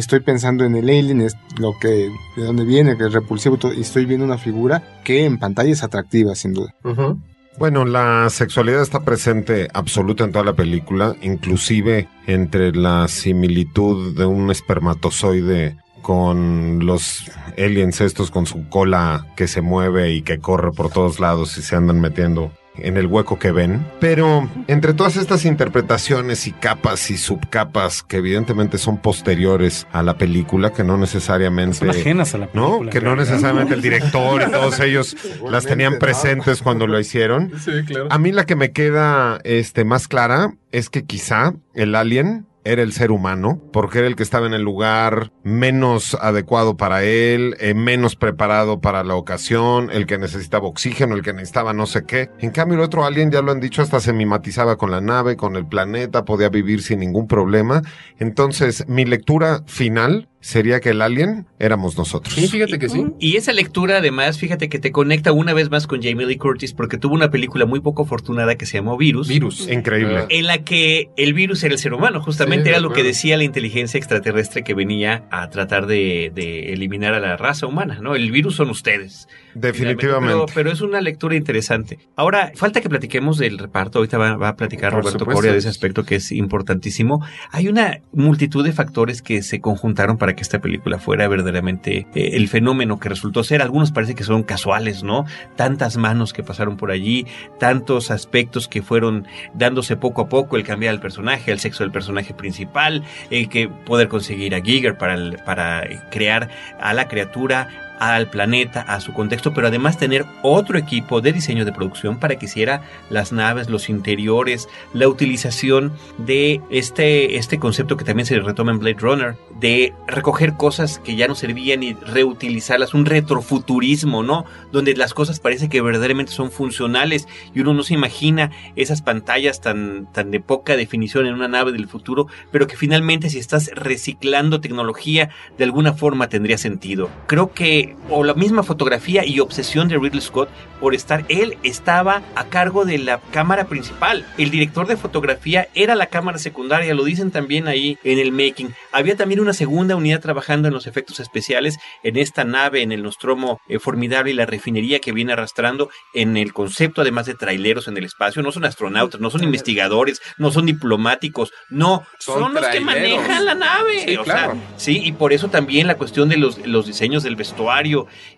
estoy pensando en el alien, es lo que, de dónde viene, que es repulsivo, y estoy viendo una figura que en pantalla es atractiva, sin duda. Bueno, la sexualidad está presente absoluta en toda la película, inclusive entre la similitud de un espermatozoide con los aliens estos con su cola que se mueve y que corre por todos lados y se andan metiendo en el hueco que ven. Pero entre todas estas interpretaciones y capas y subcapas que evidentemente son posteriores a la película, que no necesariamente... Son ajenas a la película. ¿no? Que no necesariamente el director y todos ellos las tenían presentes cuando lo hicieron. Sí, claro. A mí la que me queda este, más clara es que quizá el alien era el ser humano, porque era el que estaba en el lugar menos adecuado para él, eh, menos preparado para la ocasión, el que necesitaba oxígeno, el que necesitaba no sé qué. En cambio, el otro alien, ya lo han dicho, hasta se mimatizaba con la nave, con el planeta, podía vivir sin ningún problema. Entonces, mi lectura final sería que el alien éramos nosotros. Sí, fíjate que sí. Y esa lectura, además, fíjate que te conecta una vez más con Jamie Lee Curtis, porque tuvo una película muy poco afortunada que se llamó Virus. Virus. Increíble. En la que el virus era el ser humano, justamente Sí, era lo que decía la inteligencia extraterrestre que venía a tratar de, de eliminar a la raza humana, ¿no? El virus son ustedes. Definitivamente. Pero, pero es una lectura interesante. Ahora, falta que platiquemos del reparto. Ahorita va, va a platicar Por Roberto supuesto. Coria de ese aspecto que es importantísimo. Hay una multitud de factores que se conjuntaron para que esta película fuera verdaderamente eh, el fenómeno que resultó ser. Algunos parece que son casuales, ¿no? Tantas manos que pasaron por allí, tantos aspectos que fueron dándose poco a poco, el cambiar el personaje, el sexo del personaje principal, el que poder conseguir a Giger para, el- para crear a la criatura al planeta, a su contexto, pero además tener otro equipo de diseño de producción para que hiciera las naves, los interiores, la utilización de este, este concepto que también se retoma en Blade Runner, de recoger cosas que ya no servían y reutilizarlas, un retrofuturismo, ¿no? Donde las cosas parece que verdaderamente son funcionales y uno no se imagina esas pantallas tan, tan de poca definición en una nave del futuro, pero que finalmente si estás reciclando tecnología, de alguna forma tendría sentido. Creo que, o la misma fotografía y obsesión de Ridley Scott por estar, él estaba a cargo de la cámara principal. El director de fotografía era la cámara secundaria, lo dicen también ahí en el making. Había también una segunda unidad trabajando en los efectos especiales en esta nave, en el Nostromo eh, formidable y la refinería que viene arrastrando en el concepto además de traileros en el espacio. No son astronautas, no son investigadores, no son diplomáticos, no, son, Son los que manejan la nave. Sí, O claro. sea, sí, y por eso también la cuestión de los, los diseños del vestuario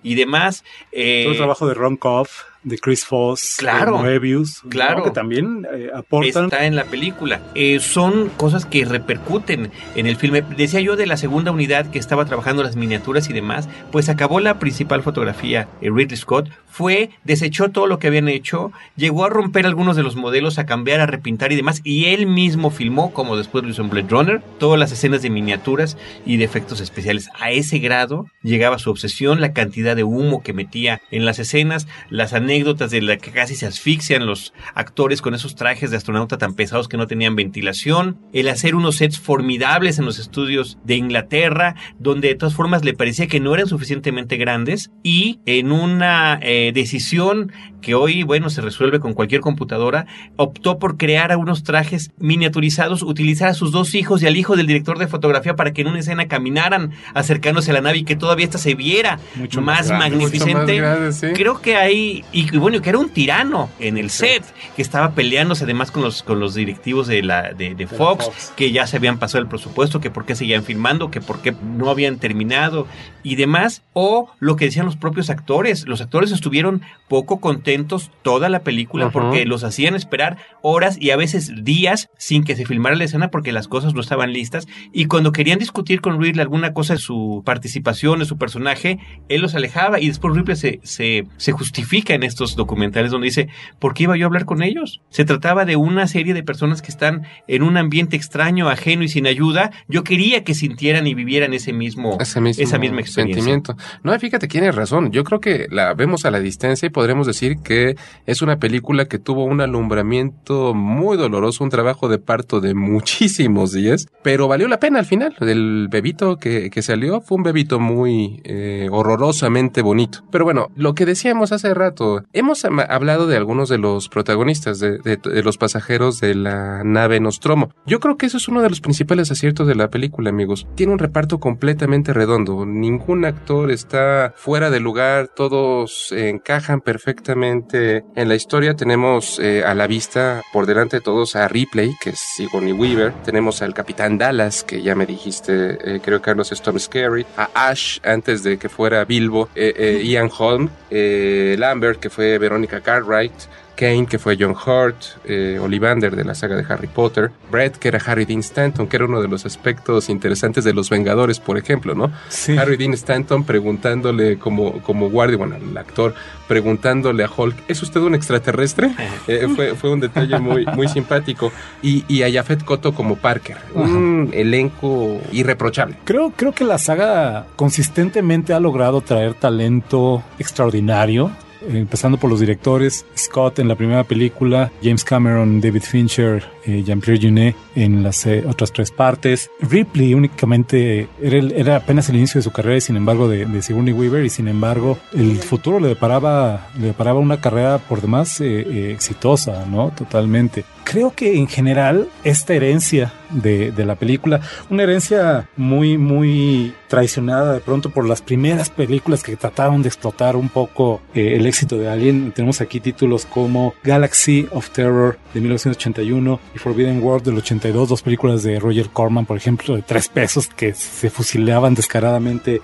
y demás. eh, Todo el trabajo de Ron Koff, de Chris Foss, Claro. de Moebius, ¿no? Claro. que también eh, aportan. está en la película. Eh, son cosas que repercuten en el filme. Decía yo de la segunda unidad que estaba trabajando las miniaturas y demás, pues acabó la principal fotografía. eh, Ridley Scott fue, desechó todo lo que habían hecho, llegó a romper algunos de los modelos, a cambiar, a repintar y demás, y él mismo filmó, como después lo hizo en Blade Runner, todas las escenas de miniaturas y de efectos especiales. A ese grado llegaba su obsesión, la cantidad de humo que metía en las escenas, las anécdotas de la que casi se asfixian los actores con esos trajes de astronauta tan pesados que no tenían ventilación, el hacer unos sets formidables en los estudios de Inglaterra, donde de todas formas le parecía que no eran suficientemente grandes y en una eh, decisión que hoy, bueno, se resuelve con cualquier computadora, optó por crear unos trajes miniaturizados, utilizar a sus dos hijos y al hijo del director de fotografía para que en una escena caminaran acercándose a la nave y que todavía esta se viera Mucho más, más grande, magnificente. mucho más grande, sí. Creo que hay, y, y bueno, que era un tirano en el set, que estaba peleándose además con los, con los directivos de, la, de, de Fox, Fox. que ya se habían pasado el presupuesto, que por qué seguían filmando, que por qué no habían terminado y demás, o lo que decían los propios actores. Los actores estuvieron poco contentos toda la película porque los hacían esperar horas y a veces días sin que se filmara la escena porque las cosas no estaban listas y cuando querían discutir con Ridley alguna cosa de su participación, de su personaje, él los alejaba y después Ripley se, se, se justifica en estos documentales donde dice, ¿por qué iba yo a hablar con ellos? Se trataba de una serie de personas que están en un ambiente extraño, ajeno y sin ayuda. Yo quería que sintieran y vivieran ese mismo, Ese mismo esa misma experiencia. sentimiento. No, fíjate, tienes razón. Yo creo que la vemos a la distancia y podremos decir que es una película que tuvo un alumbramiento muy doloroso, un trabajo de parto de muchísimos días, pero valió la pena al final. El bebito que, que salió fue un bebito muy eh, horrorosamente bonito. Pero bueno, lo que decíamos hace rato, hemos hablado de algunos de los protagonistas, de, de- de los pasajeros de la nave Nostromo. Yo creo que eso es uno de los principales aciertos de la película, amigos. Tiene un reparto completamente redondo. Ningún actor está fuera de lugar. Todos encajan perfectamente en la historia. Tenemos eh, a la vista, por delante de todos, a Ripley, que es Sigourney Weaver. Tenemos al Capitán Dallas, que ya me dijiste, eh, creo Carlos Storm Scary. A Ash, antes de que fuera Bilbo. eh, eh, Ian Holm. eh, Lambert, que que fue Verónica Cartwright, Kane, que fue John Hurt, eh, Ollivander de la saga de Harry Potter, Brett, que era Harry Dean Stanton, que era uno de los aspectos interesantes de Los Vengadores, por ejemplo, ¿no? Harry Dean Stanton preguntándole como, como guardia, bueno, el actor preguntándole a Hulk, ¿es usted un extraterrestre? Eh, fue, fue un detalle muy, muy simpático. Y, y a Jafet Koto como Parker, un elenco irreprochable. Creo, creo que la saga consistentemente ha logrado traer talento extraordinario empezando por los directores, Scott en la primera película, James Cameron, David Fincher, eh, Jean-Pierre Junet en las eh, otras tres partes. Ripley únicamente era, apenas el inicio de su carrera sin embargo de, de Sigourney Weaver y sin embargo el futuro le deparaba, le deparaba una carrera por demás eh, eh, exitosa, ¿no? Totalmente. Creo que en general esta herencia de, de la película, una herencia muy, muy traicionada de pronto por las primeras películas que trataron de explotar un poco el éxito de Alien. Tenemos aquí títulos como Galaxy of Terror de 1981 y Forbidden World del 82, dos películas de Roger Corman, por ejemplo, de tres pesos que se fusilaban descaradamente.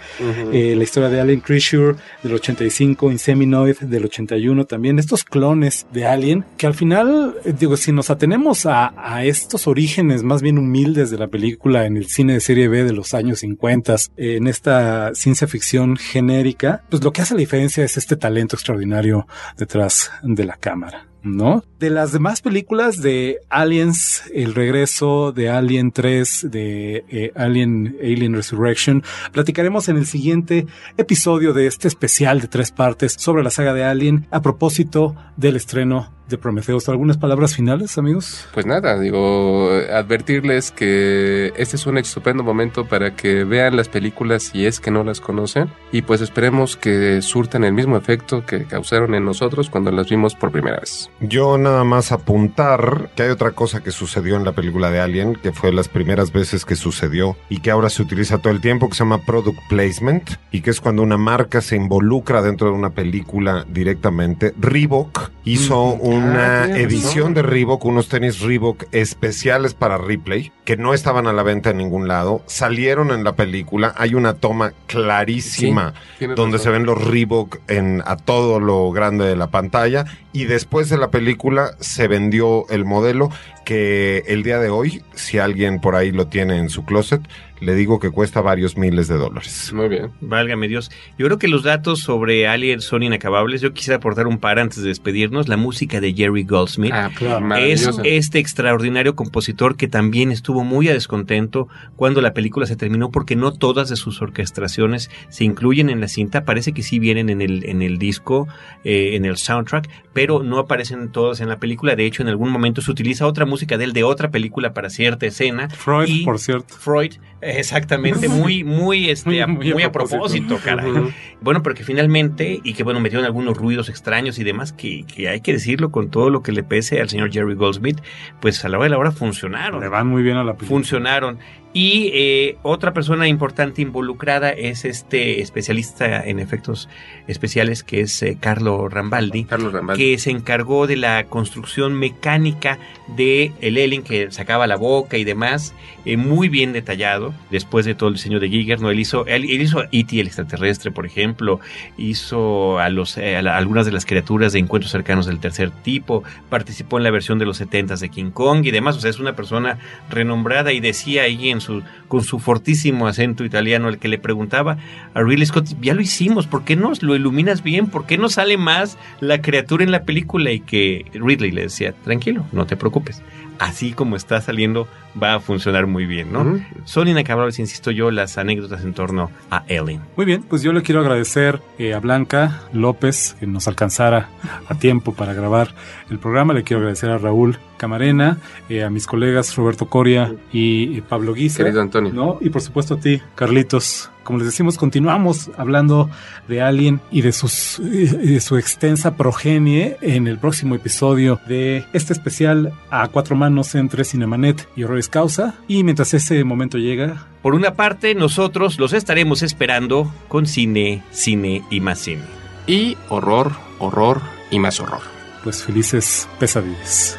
Eh, la historia de Alien Creature del 85, Inseminoid del 81 también. Estos clones de Alien que al final, eh, digo, si nos atenemos a, a estos orígenes más bien humildes de la película en el cine de serie B de los años 50, eh, en esta ciencia ficción genérica, pues lo que hace la diferencia es este talento extraordinario detrás de la cámara. ¿No? De las demás películas de Aliens, El Regreso, de Alien 3, de eh, Alien, Alien Resurrection, platicaremos en el siguiente episodio de este especial de tres partes sobre la saga de Alien a propósito del estreno de Prometheus. ¿Algunas palabras finales, amigos? Pues nada, digo, advertirles que este es un estupendo momento para que vean las películas si es que no las conocen y pues esperemos que surtan el mismo efecto que causaron en nosotros cuando las vimos por primera vez. Yo nada más apuntar que hay otra cosa que sucedió en la película de Alien, que fue las primeras veces que sucedió y que ahora se utiliza todo el tiempo, que se llama product placement y que es cuando una marca se involucra dentro de una película directamente. Reebok hizo Mm. Una Ah, edición razón. de Reebok, unos tenis Reebok especiales para Ripley, que no estaban a la venta en ningún lado, salieron en la película, hay una toma clarísima Sí, donde razón. se ven los Reebok en, a todo lo grande de la pantalla y después de la película se vendió el modelo que el día de hoy, si alguien por ahí lo tiene en su closet, le digo que cuesta varios miles de dólares. Muy bien. Válgame Dios. Yo creo que los datos sobre Alien son inacabables. Yo quisiera aportar un par antes de despedirnos. La música de Jerry Goldsmith. Ah, claro, es este extraordinario compositor que también estuvo muy a descontento cuando la película se terminó porque no todas de sus orquestaciones se incluyen en la cinta. Parece que sí vienen en el, en el disco, eh, en el soundtrack, pero no aparecen todas en la película. De hecho, en algún momento se utiliza otra música de él de otra película para cierta escena. Freud, Y- por cierto. Freud, exactamente, muy, muy, este, a, Muy- a propósito, caray. Bueno, pero que finalmente, y que bueno, metieron algunos ruidos extraños y demás, que, que hay que decirlo con todo lo que le pese al señor Jerry Goldsmith, pues a la hora de la hora funcionaron. Le van muy bien a la película. Funcionaron. Y eh, otra persona importante involucrada es este especialista en efectos especiales que es eh, Carlo Rambaldi, Carlos Rambaldi. que se encargó de la construcción mecánica de el alien que sacaba la boca y demás, eh, muy bien detallado, después de todo el diseño de Giger, ¿no? Él hizo, él, él hizo E.T. el extraterrestre, por ejemplo, hizo a, los, eh, a la- algunas de las criaturas de encuentros cercanos del tercer tipo, participó en la versión de los 70 de King Kong y demás, o sea, es una persona renombrada y decía ahí en su, con su fortísimo acento italiano, el que le preguntaba a Ridley Scott, ya lo hicimos, ¿por qué no lo iluminas bien? ¿Por qué no sale más la criatura en la película? Y que Ridley le decía, tranquilo, no te preocupes. Así como está saliendo, va a funcionar muy bien, ¿no? Son inacabables, insisto yo, las anécdotas en torno a Ellen. Muy bien, pues yo le quiero agradecer eh, a Blanca López que nos alcanzara a tiempo para grabar el programa. Le quiero agradecer a Raúl Camarena, eh, a mis colegas Roberto Coria y, eh, Pablo Guisa. Querido Antonio. ¿no? Y por supuesto a ti, Carlitos. Como les decimos, continuamos hablando de Alien y de, sus, y de su extensa progenie en el próximo episodio de este especial a cuatro manos entre Cinemanet y Horrores Causa. Y mientras ese momento llega, Por una parte, nosotros los estaremos esperando con cine, cine y más cine. Y horror, horror y más horror. pues felices pesadillas.